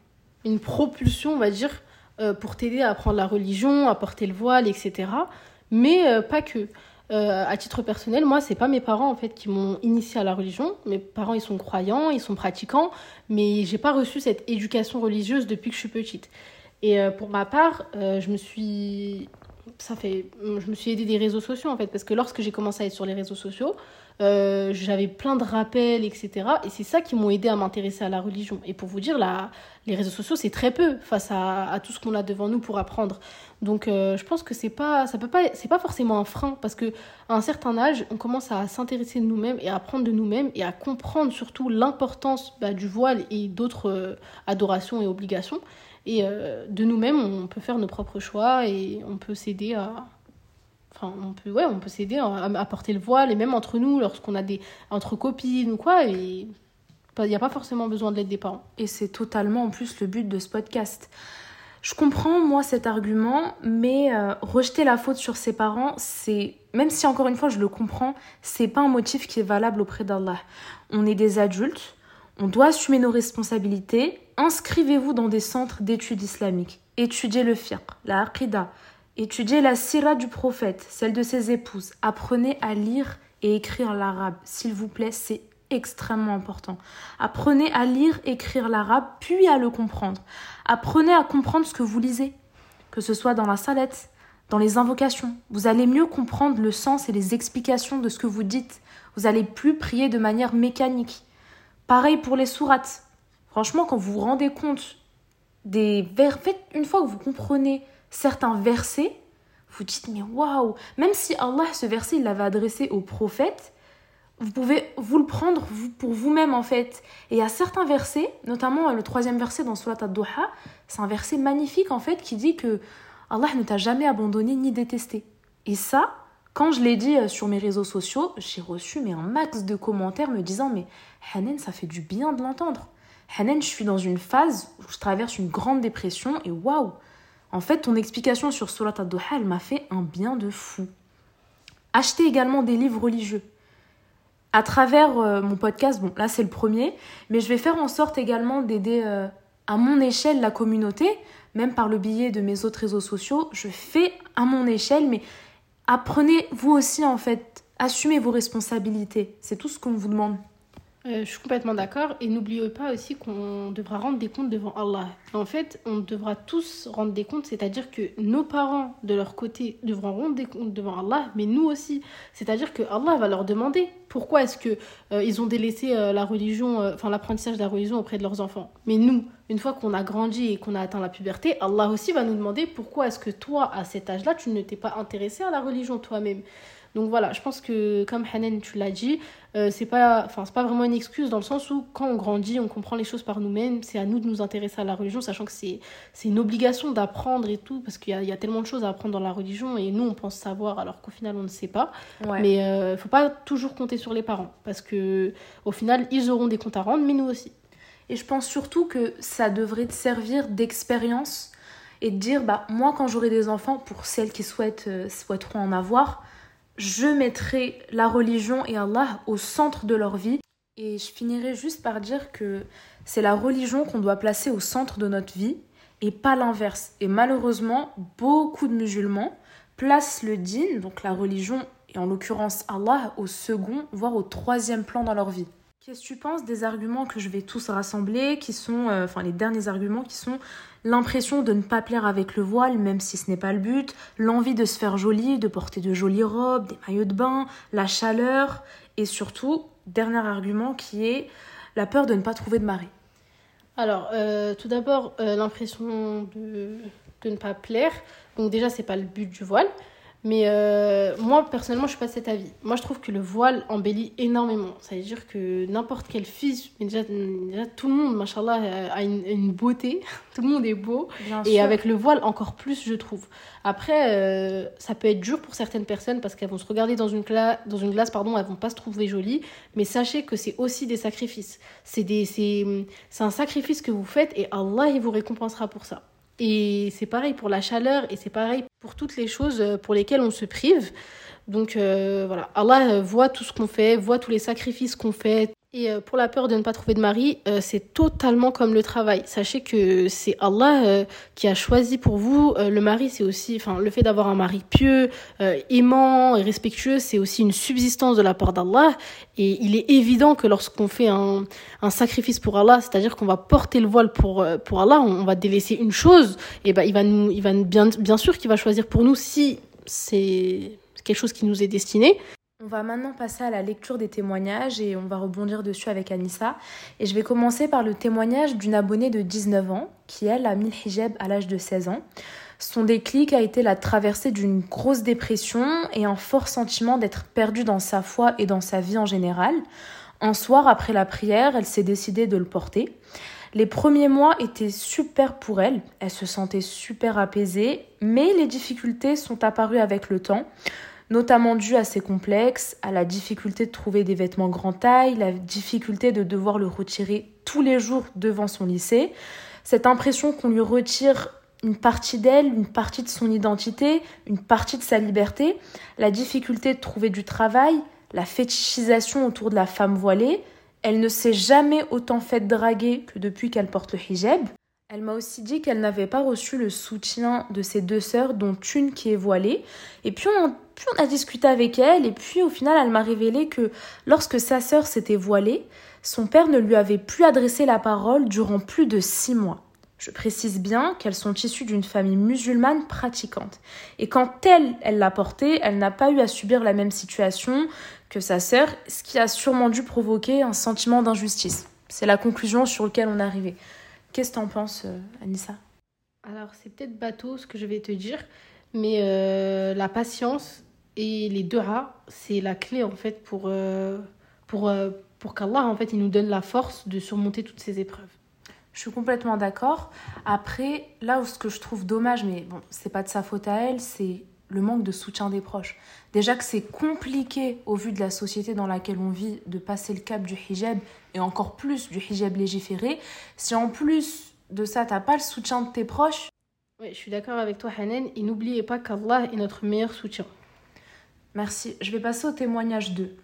une propulsion, on va dire, euh, pour t'aider à apprendre la religion, à porter le voile, etc. Mais euh, pas que. À titre personnel, moi, c'est pas mes parents en fait qui m'ont initié à la religion. Mes parents, ils sont croyants, ils sont pratiquants, mais j'ai pas reçu cette éducation religieuse depuis que je suis petite. Et pour ma part, je me suis ça fait je me suis aidée des réseaux sociaux en fait parce que lorsque j'ai commencé à être sur les réseaux sociaux euh, j'avais plein de rappels etc et c'est ça qui m'ont aidé à m'intéresser à la religion. Et pour vous dire la, les réseaux sociaux c'est très peu face à, tout ce qu'on a devant nous pour apprendre. Donc euh, je pense que c'est pas ça peut pas c'est pas forcément un frein parce que à un certain âge on commence à s'intéresser de nous-mêmes et à apprendre de nous-mêmes et à comprendre surtout l'importance bah, du voile et d'autres euh, adorations et obligations. Et de nous-mêmes, on peut faire nos propres choix et on peut s'aider à. Enfin, on peut, ouais, on peut s'aider à, porter le voile, et même entre nous, lorsqu'on a des. entre copines ou quoi, il n'y a pas forcément besoin de l'aide des parents. Et c'est totalement en plus le but de ce podcast. Je comprends moi cet argument, mais euh, rejeter la faute sur ses parents, c'est même si encore une fois je le comprends, c'est pas un motif qui est valable auprès d'Allah. On est des adultes, on doit assumer nos responsabilités. Inscrivez-vous dans des centres d'études islamiques. Étudiez le fiqh, la aqidah, étudiez la sira du prophète, celle de ses épouses. Apprenez à lire et écrire l'arabe, s'il vous plaît, c'est extrêmement important. Apprenez à lire, écrire l'arabe, puis à le comprendre. Apprenez à comprendre ce que vous lisez, que ce soit dans la salette, dans les invocations. Vous allez mieux comprendre le sens et les explications de ce que vous dites. Vous allez plus prier de manière mécanique. Pareil pour les sourates. Franchement, quand vous vous rendez compte des vers, faites une fois que vous comprenez certains versets, vous dites mais waouh, même si Allah ce verset il l'avait adressé au prophète, vous pouvez vous le prendre pour vous-même en fait. Et il y a certains versets, notamment le troisième verset dans Surat ad-Duha, c'est un verset magnifique en fait qui dit que Allah ne t'a jamais abandonné ni détesté. Et ça, quand je l'ai dit sur mes réseaux sociaux, j'ai reçu mais un max de commentaires me disant mais Hanen, ça fait du bien de l'entendre. Hanen, je suis dans une phase où je traverse une grande dépression et waouh En fait, ton explication sur Surat ad-Duha, elle m'a fait un bien de fou. Achetez également des livres religieux. À travers euh, mon podcast, bon là c'est le premier, mais je vais faire en sorte également d'aider euh, à mon échelle la communauté, même par le biais de mes autres réseaux sociaux. Je fais à mon échelle, mais apprenez vous aussi en fait, assumez vos responsabilités. C'est tout ce qu'on vous demande. Euh, je suis complètement d'accord. Et n'oubliez pas aussi qu'on devra rendre des comptes devant Allah. En fait, on devra tous rendre des comptes, c'est-à-dire que nos parents, de leur côté, devront rendre des comptes devant Allah, mais nous aussi. C'est-à-dire que Allah va leur demander pourquoi est-ce que euh, ils ont délaissé euh, la religion, enfin l'apprentissage de la religion auprès de leurs enfants. Mais nous, une fois qu'on a grandi et qu'on a atteint la puberté, Allah aussi va nous demander pourquoi est-ce que toi, à cet âge-là, tu ne t'es pas intéressé à la religion toi-même. Donc voilà, je pense que comme Hanen, tu l'as dit, euh, c'est pas, enfin c'est pas vraiment une excuse dans le sens où quand on grandit, on comprend les choses par nous-mêmes. C'est à nous de nous intéresser à la religion, sachant que c'est c'est une obligation d'apprendre et tout, parce qu'il y a, y a, tellement de choses à apprendre dans la religion et nous on pense savoir alors qu'au final on ne sait pas. Mais il euh, faut pas toujours compter sur les parents, parce que au final ils auront des comptes à rendre, mais nous aussi. Et je pense surtout que ça devrait te servir d'expérience et de dire bah moi quand j'aurai des enfants, pour celles qui souhaitent euh, souhaiteront en avoir je mettrai la religion et Allah au centre de leur vie. Et je finirai juste par dire que c'est la religion qu'on doit placer au centre de notre vie et pas l'inverse. Et malheureusement, beaucoup de musulmans placent le din, donc la religion, et en l'occurrence Allah, au second, voire au troisième plan dans leur vie. Qu'est-ce que tu penses des arguments que je vais tous rassembler, qui sont, euh, enfin les derniers arguments qui sont l'impression de ne pas plaire avec le voile, même si ce n'est pas le but, l'envie de se faire jolie, de porter de jolies robes, des maillots de bain, la chaleur, et surtout, dernier argument qui est la peur de ne pas trouver de mari. Alors, euh, tout d'abord, euh, l'impression de, de, ne pas plaire. Donc déjà, c'est pas le but du voile. Mais euh, moi, personnellement, je suis pas de cet avis. Moi, je trouve que le voile embellit énormément. Ça veut dire que n'importe quelle fille, déjà, déjà, tout le monde, machallah, a une, une beauté. tout le monde est beau. et avec le voile, encore plus, je trouve. Après, euh, ça peut être dur pour certaines personnes parce qu'elles vont se regarder dans une, dans une glace, pardon, elles vont pas se trouver jolies. Mais sachez que c'est aussi des sacrifices. C'est un sacrifice que vous faites et Allah, il vous récompensera pour ça. Et c'est pareil pour la chaleur et c'est pareil pour toutes les choses euh, pour lesquelles on se prive. Donc euh, voilà, Allah euh, voit tout ce qu'on fait, voit tous les sacrifices qu'on fait, et euh, pour la peur de ne pas trouver de mari, euh, c'est totalement comme le travail. Sachez que c'est Allah euh, qui a choisi pour vous le mari. C'est aussi, enfin, le fait d'avoir un mari pieux, aimant et respectueux, c'est aussi une subsistance de la part d'Allah. Et il est évident que lorsqu'on fait un, un sacrifice pour Allah, c'est-à-dire qu'on va porter le voile pour pour Allah, on, va délaisser une chose. Et ben, il va nous, il va bien bien sûr qu'il va choisir pour nous si c'est quelque chose qui nous est destiné. On va maintenant passer à la lecture des témoignages et on va rebondir dessus avec Anissa. Et je vais commencer par le témoignage d'une abonnée de 19 ans qui, elle, a mis le hijab à l'âge de 16 ans. Son déclic a été la traversée d'une grosse dépression et un fort sentiment d'être perdue dans sa foi et dans sa vie en général. Un soir, après la prière, elle s'est décidée de le porter. Les premiers mois étaient super pour elle, elle se sentait super apaisée, mais les difficultés sont apparues avec le temps notamment dû à ses complexes, à la difficulté de trouver des vêtements grand taille, la difficulté de devoir le retirer tous les jours devant son lycée, cette impression qu'on lui retire une partie d'elle, une partie de son identité, une partie de sa liberté, la difficulté de trouver du travail, la fétichisation autour de la femme voilée, elle ne s'est jamais autant faite draguer que depuis qu'elle porte le hijab. Elle m'a aussi dit qu'elle n'avait pas reçu le soutien de ses deux sœurs, dont une qui est voilée. Et puis on, puis on a discuté avec elle, et puis au final, elle m'a révélé que lorsque sa sœur s'était voilée, son père ne lui avait plus adressé la parole durant plus de six mois. Je précise bien qu'elles sont issues d'une famille musulmane pratiquante. Et quand elle, elle l'a portée, elle n'a pas eu à subir la même situation que sa sœur, ce qui a sûrement dû provoquer un sentiment d'injustice. C'est la conclusion sur laquelle on est arrivé. Qu'est-ce que t'en penses, euh, Anissa? Alors, c'est peut-être bateau ce que je vais te dire, mais euh, la patience et les deux c'est la clé en fait pour, euh, pour, pour qu'Allah en fait il nous donne la force de surmonter toutes ces épreuves. Je suis complètement d'accord. Après, là où ce que je trouve dommage, mais bon, c'est pas de sa faute à elle, c'est le manque de soutien des proches. Déjà que c'est compliqué au vu de la société dans laquelle on vit de passer le cap du hijab et encore plus du hijab légiféré. Si en plus de ça, t'as pas le soutien de tes proches. Oui, je suis d'accord avec toi, Hanen. Et n'oubliez pas qu'Allah est notre meilleur soutien. Merci. Je vais passer au témoignage 2.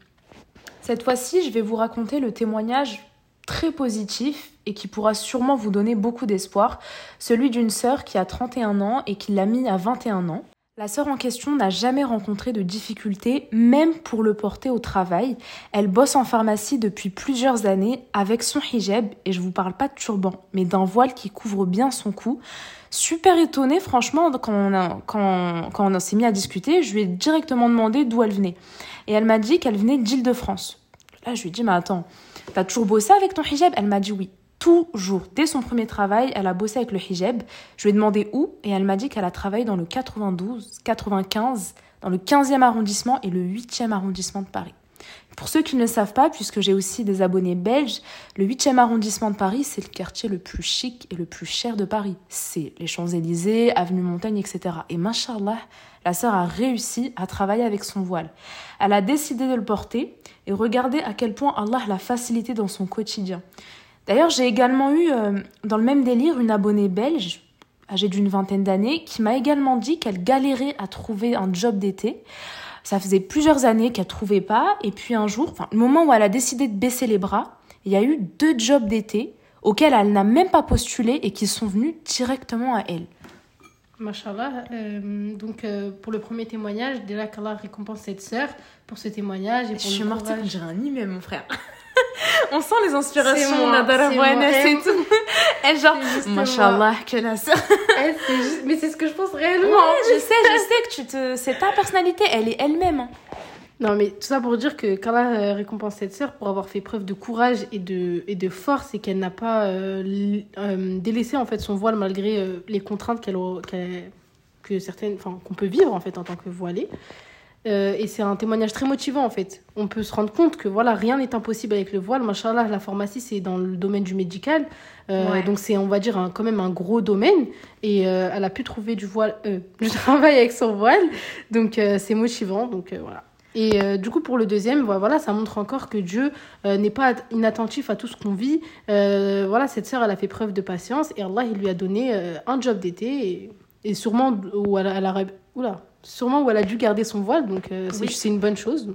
Cette fois-ci, je vais vous raconter le témoignage très positif et qui pourra sûrement vous donner beaucoup d'espoir, celui d'une sœur qui a 31 ans et qui l'a mis à 21 ans. La sœur en question n'a jamais rencontré de difficultés, même pour le porter au travail. Elle bosse en pharmacie depuis plusieurs années avec son hijab, et je vous parle pas de turban, mais d'un voile qui couvre bien son cou. Super étonnée, franchement, quand on, a, quand, quand on s'est mis à discuter, je lui ai directement demandé d'où elle venait. Et elle m'a dit qu'elle venait d'Île-de-France. Là, je lui ai dit, mais attends, t'as toujours bossé avec ton hijab? Elle m'a dit oui toujours. Dès son premier travail, elle a bossé avec le hijab. Je lui ai demandé où et elle m'a dit qu'elle a travaillé dans le 92, 95, dans le 15e arrondissement et le 8e arrondissement de Paris. Pour ceux qui ne le savent pas, puisque j'ai aussi des abonnés belges, le 8e arrondissement de Paris, c'est le quartier le plus chic et le plus cher de Paris. C'est les Champs-Élysées, Avenue Montaigne, etc. Et mashallah, la sœur a réussi à travailler avec son voile. Elle a décidé de le porter et regardez à quel point Allah l'a facilité dans son quotidien. D'ailleurs, j'ai également eu, euh, dans le même délire, une abonnée belge, âgée d'une vingtaine d'années, qui m'a également dit qu'elle galérait à trouver un job d'été. Ça faisait plusieurs années qu'elle trouvait pas, et puis un jour, enfin, le moment où elle a décidé de baisser les bras, il y a eu deux jobs d'été auxquels elle n'a même pas postulé et qui sont venus directement à elle. Machallah. Euh, donc, euh, pour le premier témoignage, déjà qu'Allah récompense cette sœur pour ce témoignage. Et pour Je suis morte quand j'ai un même mon frère. On sent les inspirations Nadara et tout. Elle genre, Mashallah, que la sœur. Mais c'est ce que je pense réellement. je sais, je sais que tu te... C'est ta personnalité, elle est elle-même. Hein. Non, mais tout ça pour dire que Carla euh, récompense cette sœur pour avoir fait preuve de courage et de, et de force et qu'elle n'a pas euh, euh, délaissé en fait son voile malgré les contraintes qu'elle, que certaines, enfin, qu'on peut vivre en fait en tant que voilée. Euh, et c'est un témoignage très motivant en fait. On peut se rendre compte que voilà, rien n'est impossible avec le voile. Machallah, la pharmacie c'est dans le domaine du médical. Euh, donc c'est, on va dire, quand même un gros domaine. Et euh, elle a pu trouver du voile, du travail avec son voile. Donc c'est motivant. Donc voilà. Et du coup, pour le deuxième, voilà, ça montre encore que Dieu n'est pas inattentif à tout ce qu'on vit. voilà, cette sœur, elle a fait preuve de patience et Allah, il lui a donné un job d'été et, et, sûrement où elle, elle a... Oula, sûrement où elle a dû garder son voile, donc euh, c'est une bonne chose.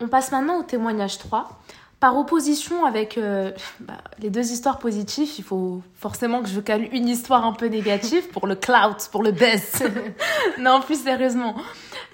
On passe maintenant au témoignage 3. Par opposition avec euh, bah, les deux histoires positives, il faut forcément que je cale une histoire un peu négative pour le clout, pour le buzz. non, plus sérieusement.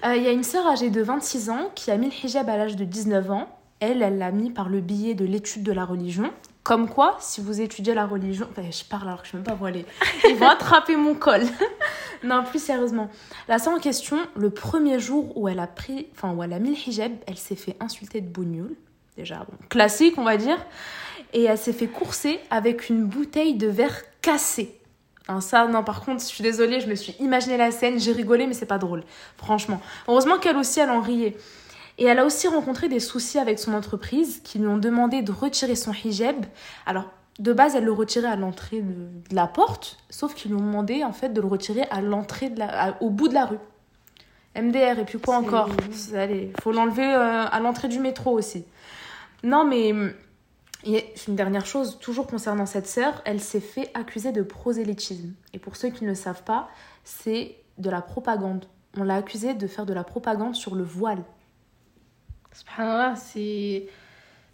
Euh, il y a une sœur âgée de 26 ans qui a mis le hijab à l'âge de 19 ans. Elle, elle l'a mis par le biais de l'étude de la religion. Comme quoi, si vous étudiez la religion, je parle alors que je ne suis même pas voilée, ils vont attraper mon col. non, plus sérieusement. La sœur en question, le premier jour où elle a pris, enfin où elle a mis le hijab, elle s'est fait insulter de bougnoul. Déjà, classique, on va dire. Et elle s'est fait courser avec une bouteille de verre cassée. Hein, ça, non, par contre, je suis désolée, je me suis imaginé la scène, j'ai rigolé, mais c'est pas drôle, franchement. Heureusement qu'elle aussi, elle en riait. Et elle a aussi rencontré des soucis avec son entreprise qui lui ont demandé de retirer son hijab. Alors, de base, elle le retirait à l'entrée de, la porte, sauf qu'ils lui ont demandé en fait de le retirer à l'entrée de la, au bout de la rue. MDR et puis quoi encore Allez, faut l'enlever euh, à l'entrée du métro aussi. Non, mais une dernière chose, toujours concernant cette sœur, elle s'est fait accuser de prosélytisme. Et pour ceux qui ne le savent pas, c'est de la propagande. On l'a accusée de faire de la propagande sur le voile. Subhanallah, c'est.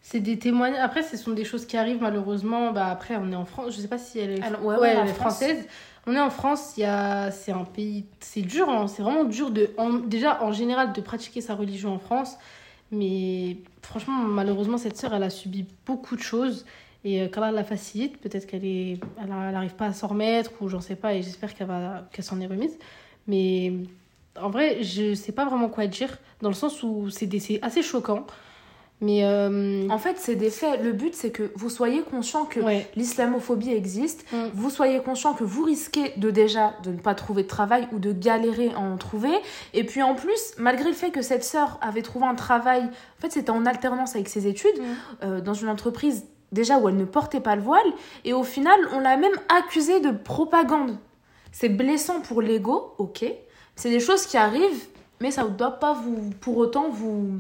C'est des témoignages. Après, ce sont des choses qui arrivent malheureusement. Bah, après, on est en France. Je sais pas si elle est, ouais, elle est française. On est en France, il y a... c'est un pays. C'est dur, hein. c'est vraiment dur de. Déjà, en général, de pratiquer sa religion en France. Mais franchement, malheureusement, cette sœur, elle a subi beaucoup de choses. Et quand euh, elle la facilite, peut-être qu'elle est... elle n'arrive pas à s'en remettre ou j'en sais pas. Et j'espère qu'elle va... qu'elle s'en est remise. Mais en vrai, je sais pas vraiment quoi dire, dans le sens où c'est assez choquant. Mais euh, en fait, c'est des faits. Le but, c'est que vous soyez conscient que l'islamophobie existe. Mm. Vous soyez conscient que vous risquez de déjà de ne pas trouver de travail ou de galérer à en trouver. Et puis en plus, malgré le fait que cette sœur avait trouvé un travail, en fait, c'était en alternance avec ses études mm. euh, dans une entreprise déjà où elle ne portait pas le voile. Et au final, on l'a même accusée de propagande. C'est blessant pour l'ego, ok. C'est des choses qui arrivent, mais ça ne doit pas vous, pour autant vous,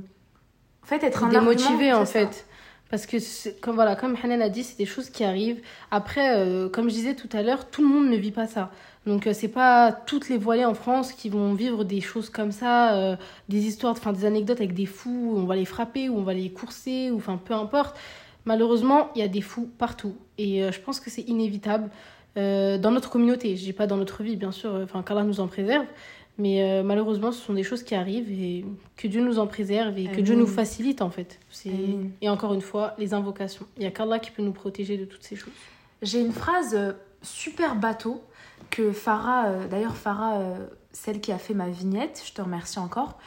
en fait, être un démotivé en fait. Parce que, comme, voilà, comme Hanan a dit, c'est des choses qui arrivent. Après, euh, comme je disais tout à l'heure, tout le monde ne vit pas ça. Donc, euh, c'est pas toutes les voilées en France qui vont vivre des choses comme ça, euh, des histoires, enfin, des anecdotes avec des fous, où on va les frapper, où on va les courser, ou enfin, peu importe. Malheureusement, il y a des fous partout. Et je pense que c'est inévitable. dans notre communauté. Je dis pas dans notre vie, bien sûr, enfin qu'Allah nous en préserve. Mais malheureusement, ce sont des choses qui arrivent et que Dieu nous en préserve et que Dieu nous facilite en fait. Et encore une fois, les invocations. Il n'y a qu'Allah qui peut nous protéger de toutes ces choses. J'ai une phrase super bateau que Farah, d'ailleurs Farah, celle qui a fait ma vignette, je te remercie encore,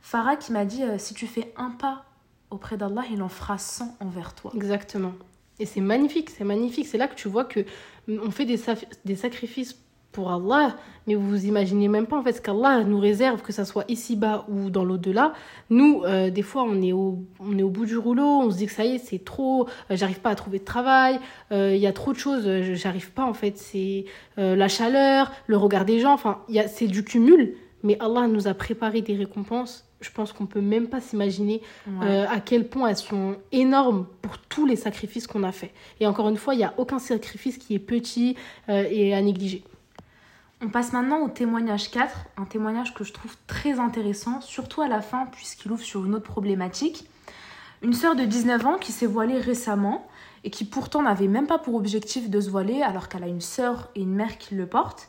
Farah qui m'a dit si tu fais un pas auprès d'Allah, il en fera 100 envers toi. Exactement. Et c'est magnifique, c'est magnifique. C'est là que tu vois que on fait des, des sacrifices pour Allah, mais vous vous imaginez même pas en fait ce qu'Allah nous réserve, que ça soit ici-bas ou dans l'au-delà. Nous, euh, des fois, on est, au, on est au bout du rouleau, on se dit que ça y est, c'est trop, euh, j'arrive pas à trouver de travail, euh, il y a trop de choses, j'arrive pas en fait. C'est la chaleur, le regard des gens, enfin, c'est du cumul, mais Allah nous a préparé des récompenses je pense qu'on peut même pas s'imaginer euh, à quel point elles sont énormes pour tous les sacrifices qu'on a fait. Et encore une fois, il n'y a aucun sacrifice qui est petit euh, et à négliger. On passe maintenant au témoignage 4, un témoignage que je trouve très intéressant, surtout à la fin puisqu'il ouvre sur une autre problématique. Une sœur de 19 ans qui s'est voilée récemment et qui pourtant n'avait même pas pour objectif de se voiler alors qu'elle a une sœur et une mère qui le portent.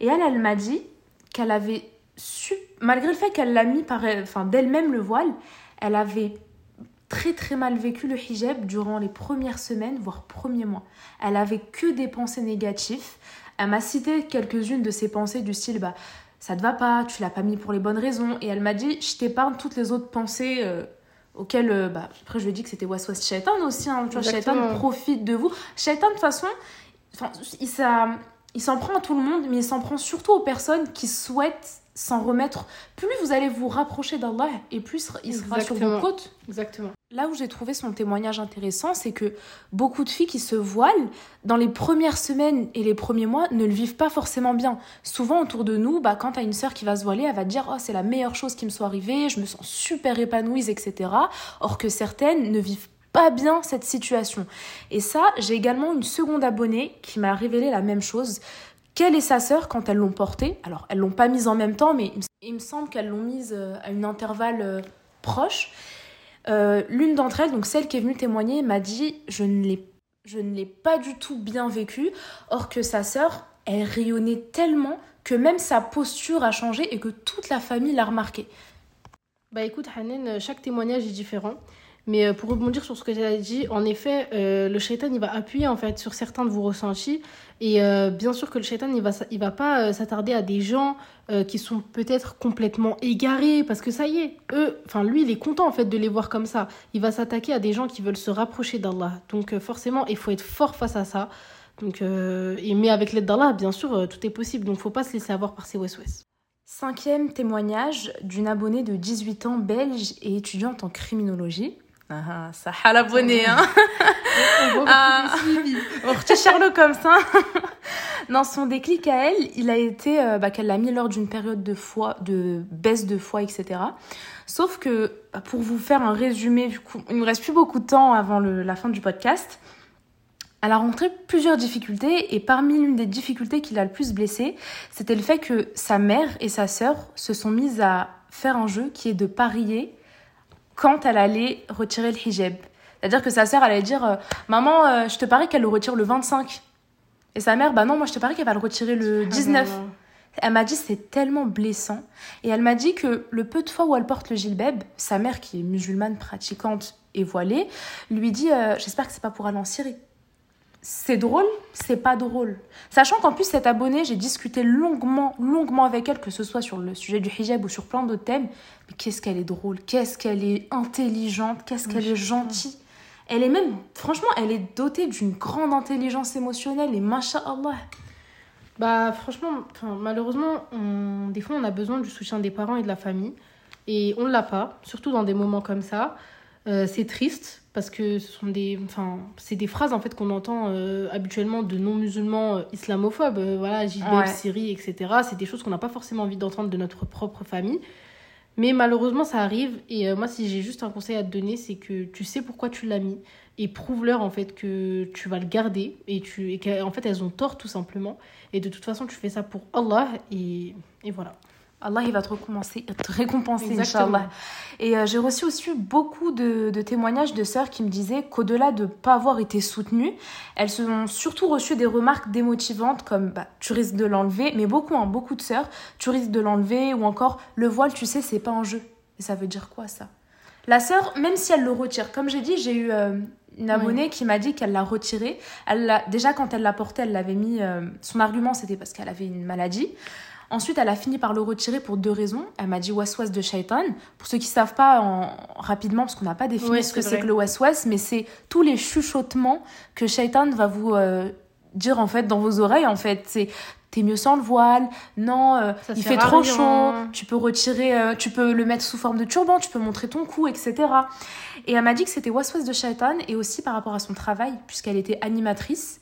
Et elle, elle m'a dit qu'elle avait malgré le fait qu'elle l'a mis par enfin, d'elle-même le voile, elle avait très très mal vécu le hijab durant les premières semaines, voire premiers mois. Elle avait que des pensées négatives. Elle m'a cité quelques-unes de ses pensées du style bah ça te va pas, tu l'as pas mis pour les bonnes raisons. Et elle m'a dit je t'épargne toutes les autres pensées euh, auxquelles euh, bah après je lui ai dit que c'était waswas shaitan aussi. Hein, tu vois, shaitan profite de vous. Shaitan de toute façon, il, il s'en prend à tout le monde, mais il s'en prend surtout aux personnes qui souhaitent s'en remettre, plus vous allez vous rapprocher d'Allah et plus il sera sur vos côtes. Exactement. Là où j'ai trouvé son témoignage intéressant, c'est que beaucoup de filles qui se voilent, dans les premières semaines et les premiers mois, ne le vivent pas forcément bien. Souvent autour de nous, bah, quand t'as une sœur qui va se voiler, elle va te dire oh, c'est la meilleure chose qui me soit arrivée, je me sens super épanouie, etc. Or que certaines ne vivent pas bien cette situation. Et ça, j'ai également une seconde abonnée qui m'a révélé la même chose quelle est sa sœur quand elles l'ont portée? Alors, elles l'ont pas mise en même temps, mais il me semble qu'elles l'ont mise euh, à un intervalle euh, proche. Euh, l'une d'entre elles, donc celle qui est venue témoigner, m'a dit je ne l'ai je ne l'ai pas du tout bien vécu, or que sa sœur, elle rayonnait tellement que même sa posture a changé et que toute la famille l'a remarqué. Bah écoute Hanen, chaque témoignage est différent. Mais pour rebondir sur ce que j'ai dit, en effet, le shaitan, il va appuyer en fait sur certains de vos ressentis. Et euh, bien sûr que le shaitan, il va, il va pas s'attarder à des gens qui sont peut-être complètement égarés, parce que ça y est, eux, enfin lui, il est content en fait de les voir comme ça. Il va s'attaquer à des gens qui veulent se rapprocher d'Allah. Donc forcément, il faut être fort face à ça. Donc, mais avec l'aide d'Allah, bien sûr, tout est possible. Donc faut pas se laisser avoir par ces west Cinquième témoignage d'une abonnée de 18 ans belge et étudiante en criminologie. Ah, ça a l'abonné, hein. on ah, on Sherlock comme ça. Dans son déclic à elle, il a été euh, bah, qu'elle l'a mis lors d'une période de foi, de baisse de foi, etc. Sauf que, bah, pour vous faire un résumé, du coup, il ne reste plus beaucoup de temps avant la fin du podcast. Elle a rencontré plusieurs difficultés et parmi l'une des difficultés qui l'a le plus blessée, c'était le fait que sa mère et sa sœur se sont mises à faire un jeu qui est de parier quand elle allait retirer le hijab. C'est-à-dire que sa sœur allait dire euh, Maman, euh, je te parie qu'elle le retire le 25. Et sa mère, bah non, moi je te parie qu'elle va le retirer le 19. Ah elle m'a dit c'est tellement blessant. Et elle m'a dit que le peu de fois où elle porte le gilbeb, sa mère qui est musulmane pratiquante et voilée, lui dit euh, J'espère que c'est pas pour aller en Syrie c'est drôle, c'est pas drôle. Sachant qu'en plus, cette abonnée, j'ai discuté longuement, longuement avec elle, que ce soit sur le sujet du hijab ou sur plein d'autres thèmes. Mais qu'est-ce qu'elle est drôle, qu'est-ce qu'elle est intelligente, qu'est-ce qu'elle est gentille. Elle est même, franchement, elle est dotée d'une grande intelligence émotionnelle et Allah. Bah, franchement, malheureusement, des fois, on a besoin du soutien des parents et de la famille. Et on ne l'a pas, surtout dans des moments comme ça. Euh, c'est triste parce que ce sont des, enfin, c'est des phrases en fait qu'on entend euh, habituellement de non-musulmans euh, islamophobes, voilà, Gilbert, Syrie, etc. C'est des choses qu'on n'a pas forcément envie d'entendre de notre propre famille. Mais malheureusement, ça arrive. Et moi, si j'ai juste un conseil à te donner, c'est que tu sais pourquoi tu l'as mis. Et prouve-leur en fait que tu vas le garder. Et, tu, et qu'en fait, elles ont tort tout simplement. Et de toute façon, tu fais ça pour Allah. Et, et voilà. Allah il va te recommencer, te récompenser. Inch'Allah. Et euh, j'ai reçu aussi beaucoup de, de témoignages de sœurs qui me disaient qu'au-delà de ne pas avoir été soutenues, elles se ont surtout reçu des remarques démotivantes comme bah, tu risques de l'enlever, mais beaucoup, hein, beaucoup de sœurs, tu risques de l'enlever, ou encore le voile, tu sais, c'est pas un jeu. Et ça veut dire quoi ça? La sœur, même si elle le retire, comme j'ai dit, j'ai eu euh, une abonnée qui m'a dit qu'elle l'a retiré. Elle l'a- déjà, quand elle l'a porté, elle l'avait mis. euh, son argument, c'était parce qu'elle avait une maladie. Ensuite, elle a fini par le retirer pour deux raisons. Elle m'a dit waswas de shaitan. Pour ceux qui ne savent pas en, rapidement, parce qu'on n'a pas défini ce que c'est que le waswas, mais c'est tous les chuchotements que shaitan va vous euh, dire en fait dans vos oreilles. En fait, c'est t'es mieux sans le voile. Non, euh, il fait trop chaud. Tu peux retirer, euh, tu peux le mettre sous forme de turban. Tu peux montrer ton cou, etc. Et elle m'a dit que c'était waswas de shaitan et aussi par rapport à son travail, puisqu'elle était animatrice.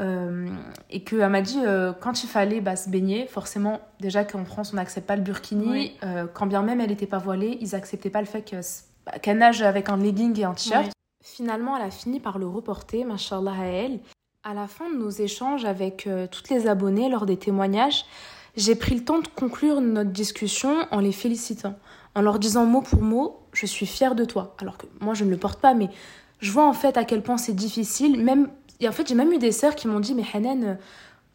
Euh, et qu'elle m'a dit euh, quand il fallait bah, se baigner, forcément, déjà qu'en France on n'accepte pas le burkini, Oui. euh, quand bien même elle n'était pas voilée, ils acceptaient pas le fait que- bah, qu'elle nage avec un legging et un t-shirt. Finalement, elle a fini par le reporter, mashallah à elle. À la fin de nos échanges avec toutes les abonnées lors des témoignages, j'ai pris le temps de conclure notre discussion en les félicitant, en leur disant mot pour mot Je suis fière de toi. Alors que moi, je ne le porte pas, mais je vois en fait à quel point c'est difficile. Même, et en fait, j'ai même eu des sœurs qui m'ont dit Mais Hanan,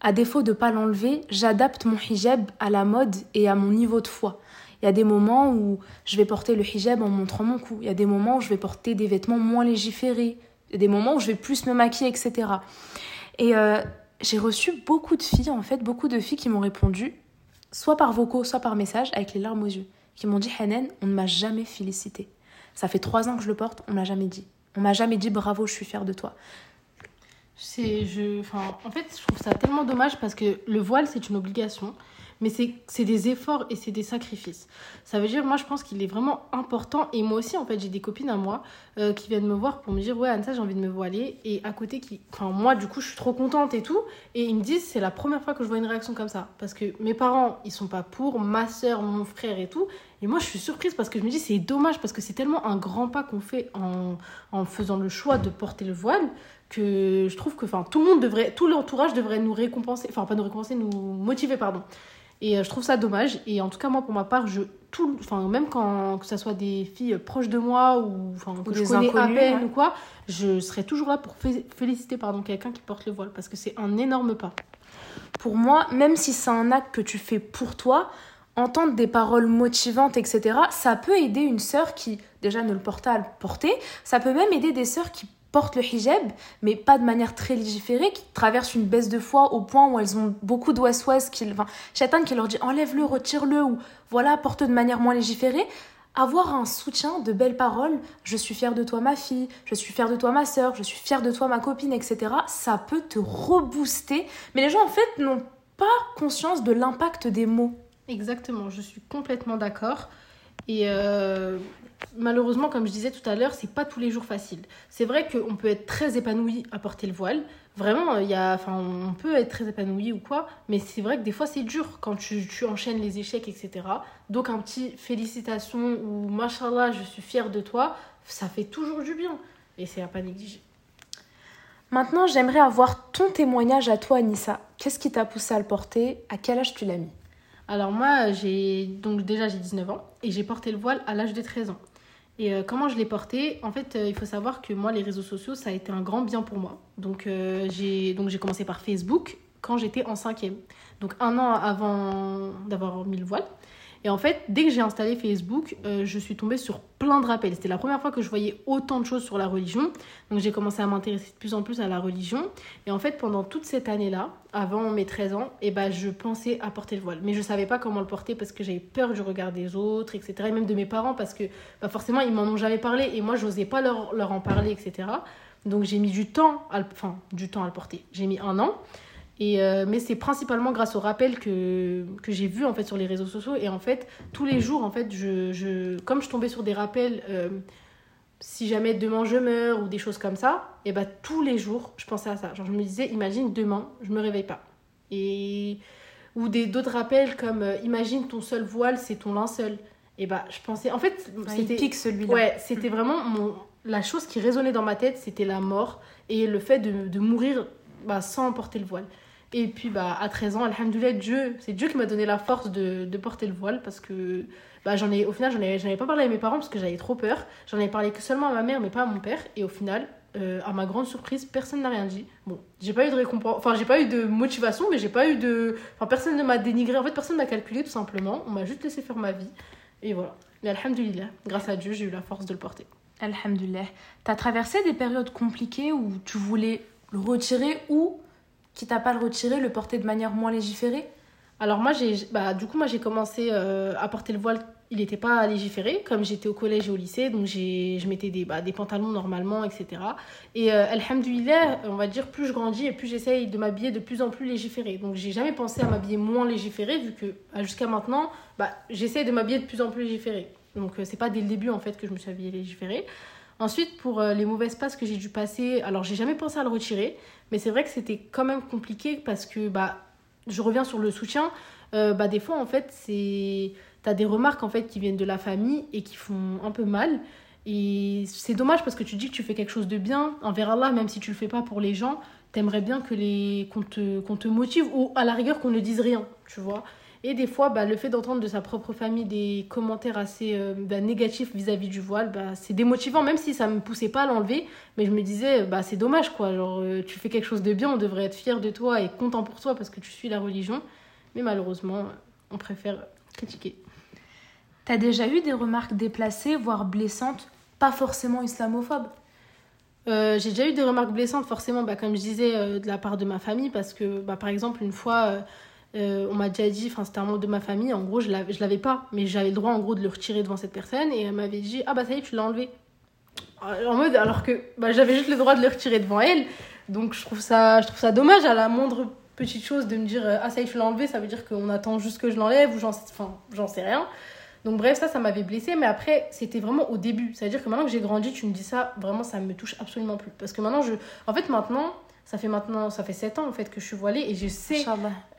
à défaut de pas l'enlever, j'adapte mon hijab à la mode et à mon niveau de foi. Il y a des moments où je vais porter le hijab en montrant mon cou. Il y a des moments où je vais porter des vêtements moins légiférés. Il y a des moments où je vais plus me maquiller, etc. Et euh, j'ai reçu beaucoup de filles, en fait, beaucoup de filles qui m'ont répondu, soit par vocaux, soit par message, avec les larmes aux yeux, qui m'ont dit Hanan, on ne m'a jamais félicité. Ça fait trois ans que je le porte, on m'a jamais dit. On m'a jamais dit bravo, je suis fière de toi. C'est, je, enfin, en fait, je trouve ça tellement dommage parce que le voile, c'est une obligation, mais c'est, des efforts et c'est des sacrifices. Ça veut dire, moi, je pense qu'il est vraiment important. Et moi aussi, en fait, j'ai des copines à moi euh, qui viennent me voir pour me dire, ouais, Anissa, j'ai envie de me voiler. Et à côté, qui, enfin, moi, du coup, je suis trop contente et tout. Et ils me disent, c'est la première fois que je vois une réaction comme ça. Parce que mes parents, ils sont pas pour, ma soeur, mon frère et tout. Et moi, je suis surprise parce que je me dis, c'est dommage parce que c'est tellement un grand pas qu'on fait en, en faisant le choix de porter le voile que je trouve que enfin tout le monde devrait tout l'entourage devrait nous récompenser enfin pas nous récompenser nous motiver pardon et euh, je trouve ça dommage et en tout cas moi pour ma part je tout enfin même quand que ça soit des filles proches de moi ou enfin que Ou je connais à peine ouais. ou quoi je serai toujours là pour fé- féliciter pardon quelqu'un qui porte le voile parce que c'est un énorme pas Pour moi, même si c'est un acte que tu fais pour toi, entendre des paroles motivantes, etc., ça peut aider une sœur qui, déjà, ne le porte pas à le porter. Ça peut même aider des sœurs qui portent le hijab, mais pas de manière très légiférée, qui traversent une baisse de foi au point où elles ont beaucoup d'ouest qui, enfin, Shaitan qui leur dit enlève-le, retire-le, ou voilà, porte de manière moins légiférée. Avoir un soutien de belles paroles, je suis fière de toi ma fille, je suis fière de toi ma sœur, je suis fière de toi ma copine, etc. Ça peut te rebooster. Mais les gens en fait n'ont pas conscience de l'impact des mots. Exactement, je suis complètement d'accord. Et euh, malheureusement, comme je disais tout à l'heure, c'est pas tous les jours facile. C'est vrai qu'on peut être très épanoui à porter le voile. Vraiment, il y a, enfin, on peut être très épanoui ou quoi, mais c'est vrai que des fois c'est dur quand tu, tu enchaînes les échecs, etc. Donc un petit félicitations ou machallah, je suis fière de toi, ça fait toujours du bien. Et c'est à pas négliger. Maintenant, j'aimerais avoir ton témoignage à toi, Anissa. Qu'est-ce qui t'a poussé à le porter? À quel âge tu l'as mis? Alors moi, j'ai donc déjà j'ai 19 ans et j'ai porté le voile à l'âge de 13 ans. Et euh, comment je l'ai porté? En fait, euh, il faut savoir que moi, les réseaux sociaux, ça a été un grand bien pour moi. Donc euh, j'ai commencé par Facebook quand j'étais en cinquième. Donc un an avant d'avoir mis le voile. Et en fait, dès que j'ai installé Facebook, euh, je suis tombée sur plein de rappels. C'était la première fois que je voyais autant de choses sur la religion. Donc j'ai commencé à m'intéresser de plus en plus à la religion. Et en fait, pendant toute cette année-là, avant mes 13 ans, eh ben, je pensais à porter le voile. Mais je ne savais pas comment le porter parce que j'avais peur du regard des autres, etc. Et même de mes parents parce que bah, forcément, ils m'en ont jamais parlé. Et moi, je n'osais pas leur, en parler, etc. Donc j'ai mis du temps à enfin, du temps à le porter. J'ai mis un an. Et euh, mais c'est principalement grâce aux rappels que, que j'ai vus en fait sur les réseaux sociaux. Et en fait tous les jours en fait je, je comme je tombais sur des rappels euh, si jamais demain je meurs ou des choses comme ça et bah tous les jours je pensais à ça. Genre je me disais imagine demain je me réveille pas. Et ou des d'autres rappels comme euh, imagine ton seul voile c'est ton linceul. Et bah je pensais en fait c'était pique celui-là. Ouais, c'était vraiment mon... la chose qui résonnait dans ma tête, c'était la mort et le fait de, de mourir bah, sans porter le voile. Et puis bah, à 13 ans, alhamdoulilah, Dieu, c'est Dieu qui m'a donné la force de, de, porter le voile parce que bah, j'en ai, au final, j'en avais, pas parlé à mes parents parce que j'avais trop peur. J'en avais parlé que seulement à ma mère, mais pas à mon père. Et au final, euh, à ma grande surprise, personne n'a rien dit. Bon, j'ai pas eu de récompense, enfin, j'ai pas eu de motivation, mais j'ai pas eu de. Enfin, personne ne m'a dénigré. En fait, personne m'a calculé tout simplement. On m'a juste laissé faire ma vie. Et voilà. Mais alhamdoulilah, grâce à Dieu, j'ai eu la force de le porter. Alhamdoulilah. T'as traversé des périodes compliquées où tu voulais le retirer ou, quitte à pas le retirer, le porter de manière moins légiférée Alors, moi, j'ai. Bah, du coup, moi, j'ai commencé euh, à porter le voile il n'était pas légiféré, comme j'étais au collège et au lycée, donc je mettais des, bah, des pantalons normalement, etc. Et euh, alhamdoulilah, on va dire, plus je grandis et plus j'essaye de m'habiller de plus en plus légiféré. Donc j'ai jamais pensé à m'habiller moins légiféré, vu que bah, jusqu'à maintenant, bah, j'essaye de m'habiller de plus en plus légiféré. Donc euh, c'est pas dès le début en fait que je me suis habillée légiférée. Ensuite, pour euh, les mauvaises passes que j'ai dû passer, alors j'ai jamais pensé à le retirer, mais c'est vrai que c'était quand même compliqué parce que bah, je reviens sur le soutien. Euh, bah, des fois, en fait, c'est tu as des remarques en fait qui viennent de la famille et qui font un peu mal. Et c'est dommage parce que tu dis que tu fais quelque chose de bien envers Allah, même si tu le fais pas pour les gens, t'aimerais bien que les qu'on te, qu'on te motive ou à la rigueur qu'on ne dise rien, tu vois. Et des fois, bah, le fait d'entendre de sa propre famille des commentaires assez euh, bah, négatifs vis-à-vis du voile, bah, c'est démotivant, même si ça me poussait pas à l'enlever. Mais je me disais, bah, c'est dommage, quoi. Genre, euh, tu fais quelque chose de bien, on devrait être fier de toi et content pour toi parce que tu suis la religion. Mais malheureusement, on préfère critiquer. T'as déjà eu des remarques déplacées, voire blessantes, pas forcément islamophobes? Euh, j'ai déjà eu des remarques blessantes, forcément, bah, comme je disais, euh, de la part de ma famille, parce que, bah, par exemple, une fois, euh, on m'a déjà dit, enfin, c'était un membre de ma famille, en gros, je l'avais, je l'avais pas, mais j'avais le droit, en gros, de le retirer devant cette personne, et elle m'avait dit, ah bah ça y est, tu l'as enlevé. En mode, alors que bah, j'avais juste le droit de le retirer devant elle, donc je trouve ça, je trouve ça dommage à la moindre petite chose de me dire, ah ça y est, tu l'as enlevé, ça veut dire qu'on attend juste que je l'enlève, ou j'en, j'en sais rien. Donc bref, ça, ça m'avait blessé. Mais après, c'était vraiment au début. C'est-à-dire que maintenant que j'ai grandi, tu me dis ça, vraiment, ça me touche absolument plus. Parce que maintenant, je... En fait, maintenant, ça fait maintenant, ça fait 7 ans en fait que je suis voilée et je sais,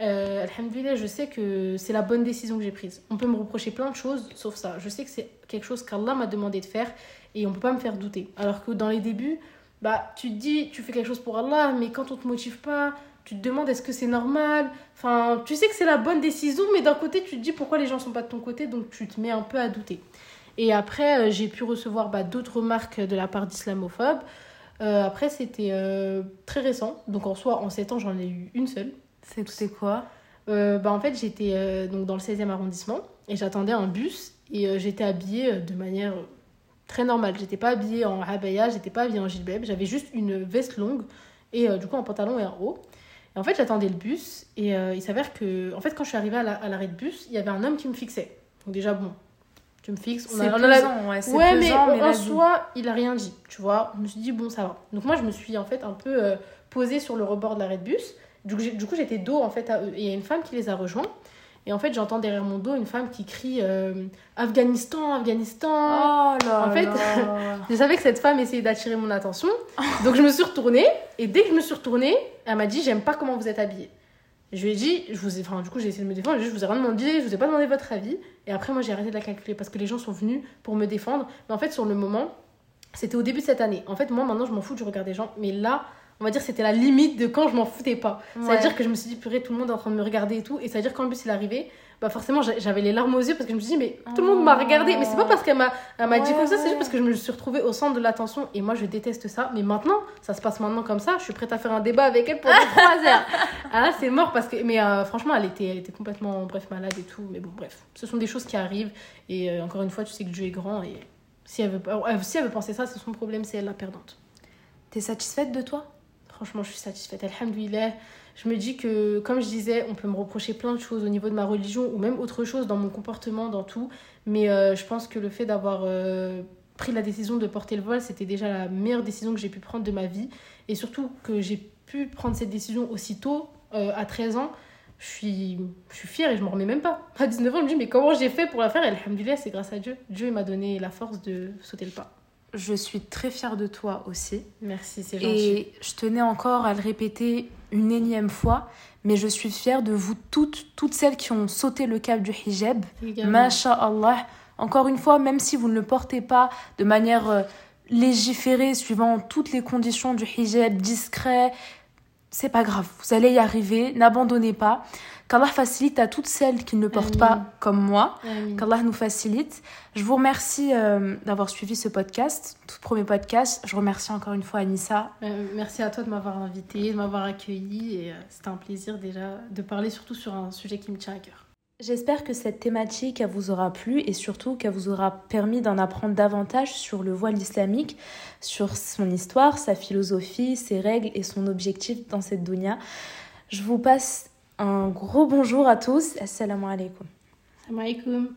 euh, alhamdoulilah, je sais que c'est la bonne décision que j'ai prise. On peut me reprocher plein de choses, sauf ça. Je sais que c'est quelque chose qu'Allah m'a demandé de faire et on peut pas me faire douter. Alors que dans les débuts, bah, tu te dis, tu fais quelque chose pour Allah, mais quand on te motive pas, tu te demandes est-ce que c'est normal? Enfin, tu sais que c'est la bonne décision, mais d'un côté, tu te dis pourquoi les gens sont pas de ton côté, donc tu te mets un peu à douter. Et après, euh, j'ai pu recevoir bah, d'autres remarques de la part d'islamophobes. Euh, après, c'était euh, très récent, donc en soi, en 7 ans, j'en ai eu une seule. C'est quoi? Bah, En fait, j'étais donc dans le 16e arrondissement et j'attendais un bus et j'étais habillée de manière très normale. J'étais pas habillée en abaya, j'étais pas habillée en gilbeb, j'avais juste une veste longue et du coup un pantalon et un haut. Et en fait, j'attendais le bus et euh, il s'avère que, en fait, quand je suis arrivée à l'arrêt de bus, il y avait un homme qui me fixait. Donc déjà, bon, tu me fixes. On a, pesant, ouais, ouais mais, en soi, il a rien dit, tu vois. Je me suis dit, bon, ça va. Donc moi, je me suis en fait un peu euh, posée sur le rebord de l'arrêt de bus. Du coup, j'étais dos en fait à eux. Et il y a une femme qui les a rejoints. Et en fait, j'entends derrière mon dos une femme qui crie euh, Afghanistan, Afghanistan. Oh là En fait, je savais que cette femme essayait d'attirer mon attention. Donc, je me suis retournée. Et dès que je me suis retournée, elle m'a dit J'aime pas comment vous êtes habillée. Je lui ai dit, je vous ai, enfin, du coup, j'ai essayé de me défendre. Je, vous ai rien demandé, je vous ai pas demandé votre avis. Et après, moi, j'ai arrêté de la calculer parce que les gens sont venus pour me défendre. Mais en fait, sur le moment, c'était au début de cette année. En fait, moi, maintenant, je m'en fous du regard des gens. Mais là, on va dire c'était la limite de quand je m'en foutais pas. cest à dire que je me suis dit, purée, tout le monde est en train de me regarder et tout. Et ça veut dire quand le bus il est arrivé, bah forcément j'avais les larmes aux yeux parce que je me suis dit, mais tout le monde m'a regardé. Mais c'est pas parce qu'elle m'a dit comme ça, c'est juste parce que je me suis retrouvée au centre de l'attention. Et moi je déteste ça. Mais maintenant, ça se passe maintenant comme ça. Je suis prête à faire un débat avec elle pour 3 heures. Ah c'est mort parce que. Mais euh, franchement, elle était, elle était complètement, bref, malade et tout. Mais bon, bref. Ce sont des choses qui arrivent. Et euh, encore une fois, tu sais que Dieu est grand. Et si elle veut, euh, si elle veut penser ça, c'est son problème, c'est elle la perdante. T'es satisfaite de toi? Franchement, je suis satisfaite. Alhamdoulilah. Je me dis que, comme je disais, on peut me reprocher plein de choses au niveau de ma religion ou même autre chose dans mon comportement, dans tout. Mais euh, je pense que le fait d'avoir euh, pris la décision de porter le voile, c'était déjà la meilleure décision que j'ai pu prendre de ma vie. Et surtout que j'ai pu prendre cette décision aussitôt, euh, à 13 ans. Je suis, je suis fière et je m'en remets même pas. À 19 ans, je me dis, mais comment j'ai fait pour la faire? Et alhamdoulilah, c'est grâce à Dieu. Dieu m'a donné la force de sauter le pas je suis très fière de toi aussi. Merci, c'est gentil. Et je tenais encore à le répéter une énième fois, mais je suis fière de vous toutes, toutes celles qui ont sauté le cap du hijab. Masha'Allah. Encore une fois, même si vous ne le portez pas de manière euh, légiférée, suivant toutes les conditions du hijab, discret, c'est pas grave, vous allez y arriver, n'abandonnez pas. Qu'Allah facilite à toutes celles qui ne le portent pas comme moi. Qu'Allah nous facilite. Je vous remercie euh, d'avoir suivi ce podcast, tout premier podcast. Je remercie encore une fois Anissa. Euh, merci à toi de m'avoir invité, de m'avoir accueilli. Et euh, c'était un plaisir déjà de parler surtout sur un sujet qui me tient à cœur. J'espère que cette thématique vous aura plu et surtout qu'elle vous aura permis d'en apprendre davantage sur le voile islamique, sur son histoire, sa philosophie, ses règles et son objectif dans cette dunya. Je vous passe un gros bonjour à tous. Assalamu alaikum. Assalamu alaikum.